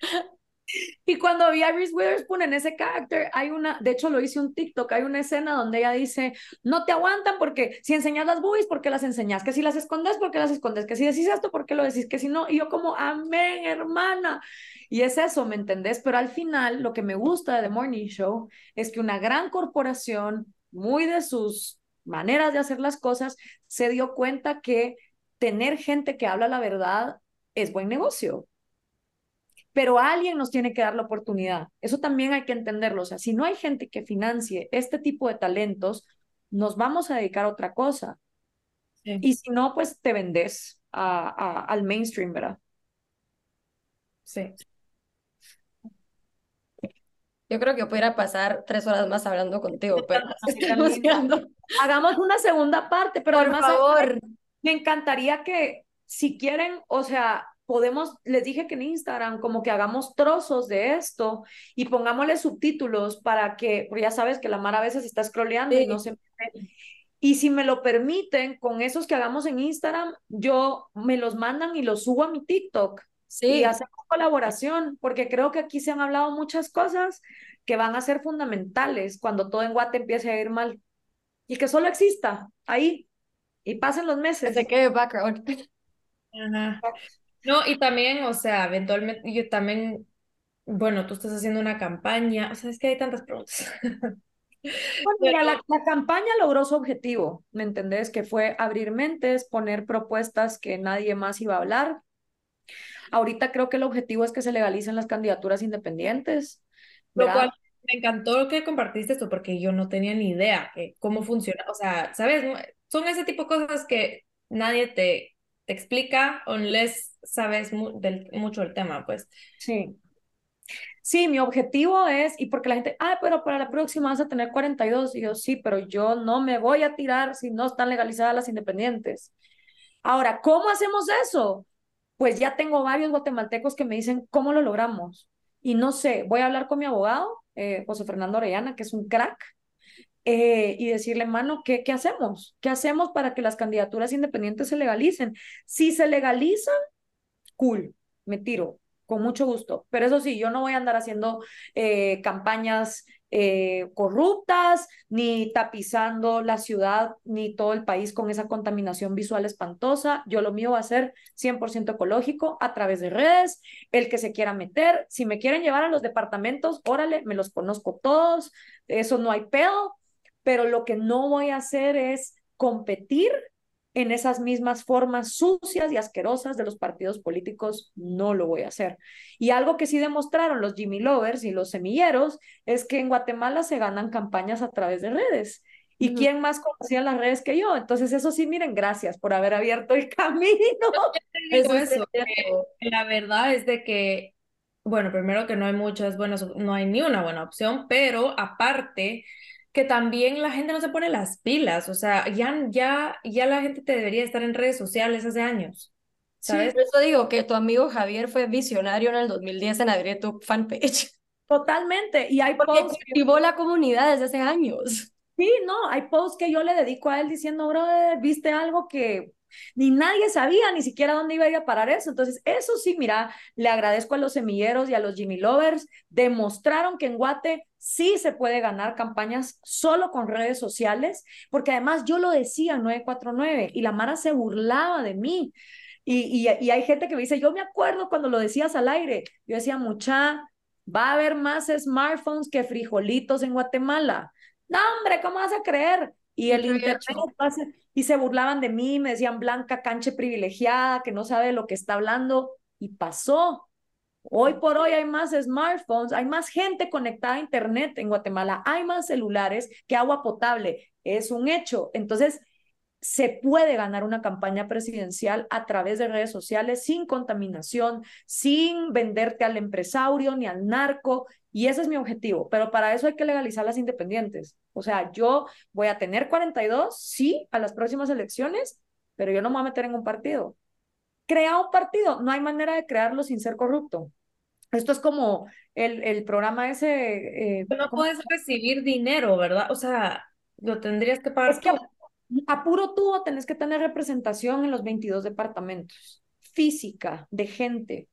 Y cuando vi a Reese Witherspoon en ese carácter, hay una, de hecho lo hice un TikTok, hay una escena donde ella dice, no te aguantan porque si enseñas las boobies, ¿por qué las enseñas? Que si las escondes, ¿por qué las escondes? Que si decís esto, ¿por qué lo decís? Que si no, y yo como, amén, hermana. Y es eso, ¿me entendés? Pero al final, lo que me gusta de The Morning Show es que una gran corporación, muy de sus maneras de hacer las cosas, se dio cuenta que tener gente que habla la verdad es buen negocio. Pero alguien nos tiene que dar la oportunidad. Eso también hay que entenderlo. O sea, si no hay gente que financie este tipo de talentos, nos vamos a dedicar a otra cosa. Y si no, pues te vendes a, al mainstream, ¿verdad? Sí. Yo creo que pudiera pasar tres horas más hablando contigo, pero Hagamos una segunda parte, pero por favor. Me encantaría que, si quieren, o sea, podemos, les dije que en Instagram, como que hagamos trozos de esto y pongámosle subtítulos para que, porque ya sabes que la Mara a veces está scrolleando y no se y si me lo permiten, con esos que hagamos en Instagram, yo me los mandan y los subo a mi TikTok. Sí. Y hacemos colaboración, porque creo que aquí se han hablado muchas cosas que van a ser fundamentales cuando todo en Guate empiece a ir mal. Y que solo exista ahí y pasen los meses. Se quede background. No, y también, o sea, eventualmente yo también, bueno, tú estás haciendo una campaña, o sea, es que hay tantas preguntas. Bueno, mira, la, la, campaña logró su objetivo, ¿me entendés? Que fue abrir mentes, poner propuestas que nadie más iba a hablar, Ahorita creo que el objetivo es que se legalicen las candidaturas independientes. Lo cual me encantó que compartiste esto porque yo no tenía ni idea de cómo funciona. O sea, ¿sabes? Son ese tipo de cosas que nadie te, te explica unless sabes del, mucho el tema, pues. Sí. Sí, mi objetivo es, y porque la gente, ah, pero para la próxima vas a tener 42, y yo sí, pero yo no me voy a tirar si no están legalizadas las independientes. Ahora, ¿cómo hacemos eso? pues ya tengo varios guatemaltecos que me dicen, ¿cómo lo logramos? Y no sé, voy a hablar con mi abogado, eh, José Fernando Orellana, que es un crack, eh, y decirle, mano, ¿qué, ¿qué hacemos? ¿Qué hacemos para que las candidaturas independientes se legalicen? Si se legalizan, cool, me tiro, con mucho gusto. Pero eso sí, yo no voy a andar haciendo eh, campañas eh, corruptas, ni tapizando la ciudad, ni todo el país con esa contaminación visual espantosa. Yo lo mío va a ser 100% ecológico a través de redes, el que se quiera meter, si me quieren llevar a los departamentos, órale, me los conozco todos, eso no hay pedo, pero lo que no voy a hacer es competir en esas mismas formas sucias y asquerosas de los partidos políticos, no lo voy a hacer. Y algo que sí demostraron los Jimmy Lovers y los semilleros es que en Guatemala se ganan campañas a través de redes. ¿Y quién más conocía las redes que yo? Entonces, eso sí, miren, gracias por haber abierto el camino. Eso es la verdad es de que, bueno, primero que no hay muchas buenas, no hay ni una buena opción, pero aparte, que también la gente no se pone las pilas, o sea, ya, ya, ya la gente te debería estar en redes sociales hace años. ¿sabes? Sí, por eso digo que tu amigo Javier fue visionario en el 2010 en abrir tu fanpage. Totalmente, y hay Porque posts cultivó la comunidad desde hace años. Sí, no, hay posts que yo le dedico a él diciendo, brother, viste algo que Ni nadie sabía ni siquiera dónde iba a ir a parar eso. Entonces, eso sí, mira, le agradezco a los semilleros y a los Jimmy Lovers. Demostraron que en Guate sí se puede ganar campañas solo con redes sociales, porque además yo lo decía en 949 y la Mara se burlaba de mí. Y, y, hay gente que me dice, yo me acuerdo cuando lo decías al aire, yo decía, mucha, va a haber más smartphones que frijolitos en Guatemala. No, hombre, ¿cómo vas a creer? Y el internet y se burlaban de mí, me decían blanca, canche privilegiada, que no sabe lo que está hablando, y pasó. Hoy por hoy hay más smartphones, hay más gente conectada a Internet en Guatemala, hay más celulares que agua potable. Es un hecho. Entonces, se puede ganar una campaña presidencial a través de redes sociales sin contaminación, sin venderte al empresario ni al narco. Y ese es mi objetivo. Pero para eso hay que legalizar las independientes. O sea, yo voy a tener 42, sí, a las próximas elecciones, pero yo no me voy a meter en un partido. Crea un partido. No hay manera de crearlo sin ser corrupto. Esto es como el, el programa ese. Eh, no puedes recibir dinero, ¿verdad? O sea, lo tendrías que pagar. Es que a puro tubo tenés que tener representación en los 22 departamentos, física, de gente.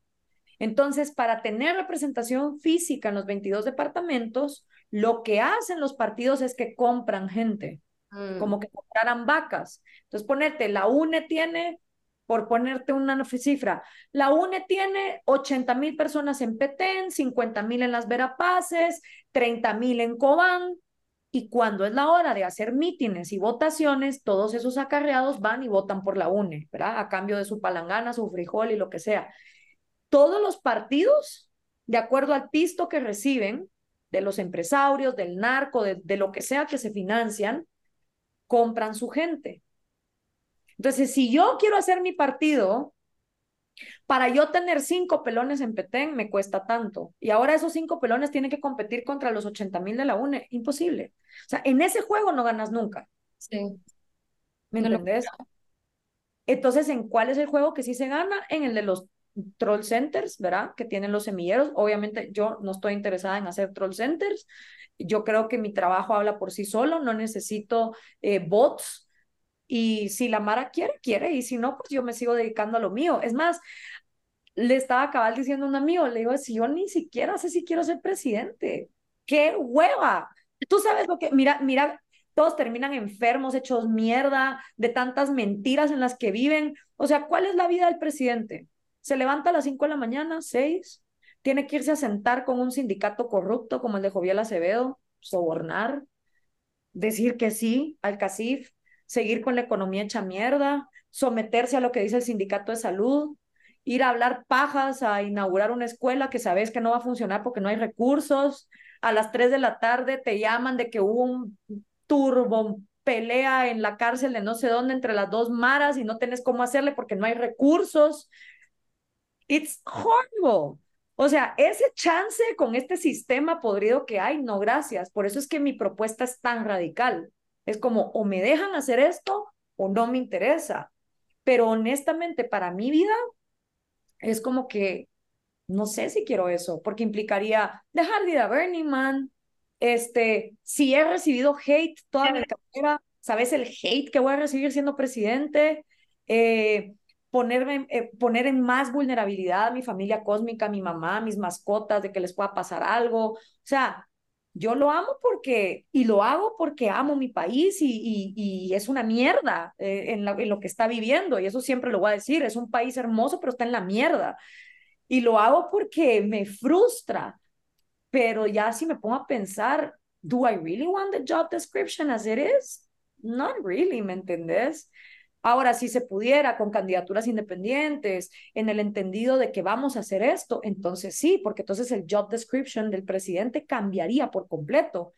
Entonces, para tener representación física en los 22 departamentos, lo que hacen los partidos es que compran gente, mm. como que compraran vacas. Entonces, ponerte, la UNE tiene, por ponerte una cifra, la UNE tiene 80 mil personas en Petén, 50 mil en las Verapaces, 30 mil en Cobán, y cuando es la hora de hacer mítines y votaciones, todos esos acarreados van y votan por la UNE, ¿verdad? A cambio de su palangana, su frijol y lo que sea. Todos los partidos, de acuerdo al pisto que reciben de los empresarios, del narco, de, de lo que sea que se financian, compran su gente. Entonces, si yo quiero hacer mi partido, para yo tener cinco pelones en Petén me cuesta tanto. Y ahora esos cinco pelones tienen que competir contra los 80 mil de la UNE. Imposible. O sea, en ese juego no ganas nunca. Sí. ¿Me entiendes? Entonces, ¿en cuál es el juego que sí se gana? En el de los troll centers, ¿verdad? Que tienen los semilleros. Obviamente yo no estoy interesada en hacer troll centers. Yo creo que mi trabajo habla por sí solo, no necesito eh, bots y si la Mara quiere, quiere, y si no, pues yo me sigo dedicando a lo mío. Es más, le estaba cabal diciendo a un amigo, le digo, si yo ni siquiera sé si quiero ser presidente, qué hueva. Tú sabes lo que, mira, mira, todos terminan enfermos, hechos mierda, de tantas mentiras en las que viven. O sea, ¿cuál es la vida del presidente? Se levanta a las 5 de la mañana, 6, tiene que irse a sentar con un sindicato corrupto como el de Joviel Acevedo, sobornar, decir que sí al CACIF, seguir con la economía hecha mierda, someterse a lo que dice el sindicato de salud, ir a hablar pajas, a inaugurar una escuela que sabes que no va a funcionar porque no hay recursos, a las 3 de la tarde te llaman de que hubo un turbo pelea en la cárcel de no sé dónde entre las dos maras y no tenés cómo hacerle porque no hay recursos. It's horrible. O sea, ese chance con este sistema podrido que hay, no gracias. Por eso es que mi propuesta es tan radical. Es como o me dejan hacer esto o no me interesa. Pero honestamente, para mi vida, es como que no sé si quiero eso, porque implicaría dejar de ir a Burning Man. Este, si he recibido hate toda mi carrera, ¿sabes el hate que voy a recibir siendo presidente? Eh, ponerme, eh, poner en más vulnerabilidad a mi familia cósmica, a mi mamá, a mis mascotas, de que les pueda pasar algo. O sea, yo lo amo porque, y lo hago porque amo mi país y, y, es una mierda eh, en, en, lo que está viviendo, y eso siempre lo voy a decir, es un país hermoso, pero está en la mierda. Y lo hago porque me frustra, pero ya si me pongo a pensar, ¿do I really want the job description as it is? Not really, ¿me entendés? Ahora, si se pudiera con candidaturas independientes, en el entendido de que vamos a hacer esto, entonces sí, porque entonces el job description del presidente cambiaría por completo.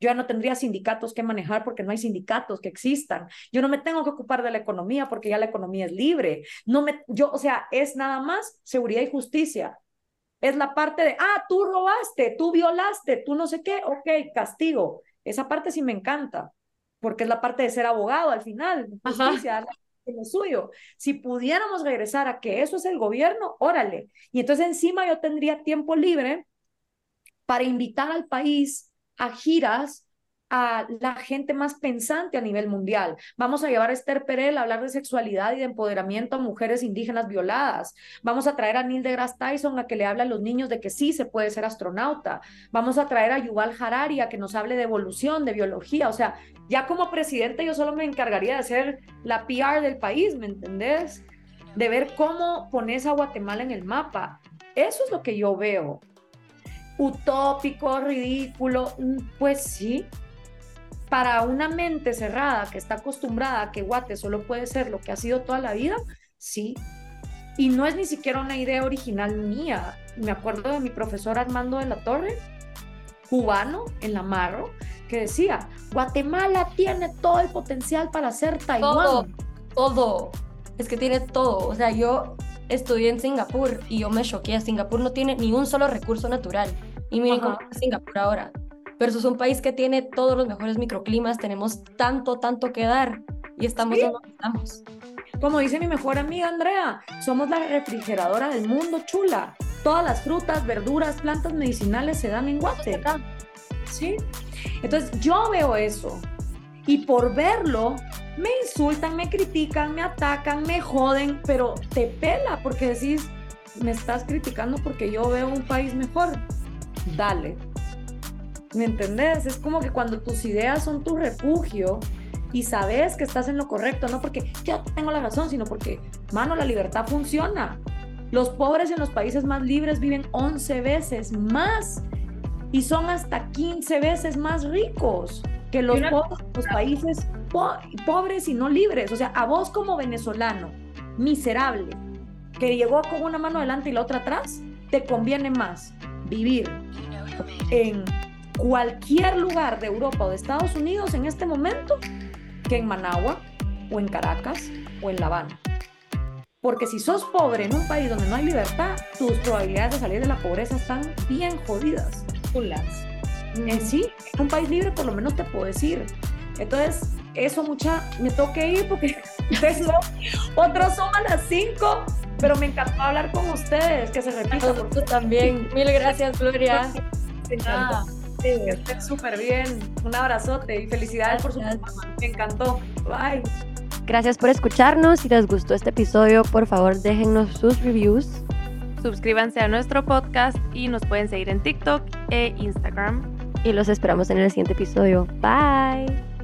Yo ya no tendría sindicatos que manejar porque no hay sindicatos que existan. Yo no me tengo que ocupar de la economía porque ya la economía es libre. No me, yo, o sea, es nada más seguridad y justicia. Es la parte de, ah, tú robaste, tú violaste, tú no sé qué, ok, castigo. Esa parte sí me encanta porque es la parte de ser abogado al final, justicia, lo suyo. Si pudiéramos regresar a que eso es el gobierno, órale. Y entonces encima yo tendría tiempo libre para invitar al país a giras a la gente más pensante a nivel mundial. Vamos a llevar a Esther Perel a hablar de sexualidad y de empoderamiento a mujeres indígenas violadas. Vamos a traer a Neil deGrasse Tyson a que le hable a los niños de que sí se puede ser astronauta. Vamos a traer a Yuval Harari a que nos hable de evolución, de biología. O sea, ya como presidente yo solo me encargaría de hacer la PR del país, ¿me entendés? De ver cómo pones a Guatemala en el mapa. Eso es lo que yo veo. Utópico, ridículo, mm, pues sí, para una mente cerrada que está acostumbrada a que Guate solo puede ser lo que ha sido toda la vida, sí. Y no es ni siquiera una idea original mía. Me acuerdo de mi profesor Armando de la Torre, cubano en la Marro, que decía, Guatemala tiene todo el potencial para ser Taiwán. Todo, todo. Es que tiene todo. O sea, yo estudié en Singapur y yo me choqué. Singapur no tiene ni un solo recurso natural. Y miren cómo es Singapur ahora versus un país que tiene todos los mejores microclimas, tenemos tanto, tanto que dar y estamos donde estamos. Como dice mi mejor amiga Andrea, somos la refrigeradora del mundo, chula. Todas las frutas, verduras, plantas medicinales se dan en Guate. ¿Sí? Entonces yo veo eso y por verlo me insultan, me critican, me atacan, me joden, pero te pela porque decís, me estás criticando porque yo veo un país mejor. Dale, ¿Me entendés? Es como que cuando tus ideas son tu refugio y sabes que estás en lo correcto, no porque yo tengo la razón, sino porque, mano, la libertad funciona. Los pobres en los países más libres viven 11 veces más y son hasta 15 veces más ricos que los, los países pobres y no libres. O sea, a vos como venezolano, miserable, que llegó con una mano adelante y la otra atrás, te conviene más vivir en cualquier lugar de Europa o de Estados Unidos en este momento que en Managua o en Caracas o en La Habana. Porque si sos pobre en un país donde no hay libertad, tus probabilidades de salir de la pobreza están bien jodidas. En sí, en un país libre por lo menos te puedo decir. Entonces, eso mucha, me toque ir porque otros son a las 5, pero me encantó hablar con ustedes, que se repita. Nosotros también. Mil gracias, Gloria. Me encantó. Que estén súper bien. Un abrazote y felicidades por su programa. Me encantó. Bye. Gracias por escucharnos. Si les gustó este episodio, por favor déjennos sus reviews. Suscríbanse a nuestro podcast y nos pueden seguir en TikTok e Instagram. Y los esperamos en el siguiente episodio. Bye.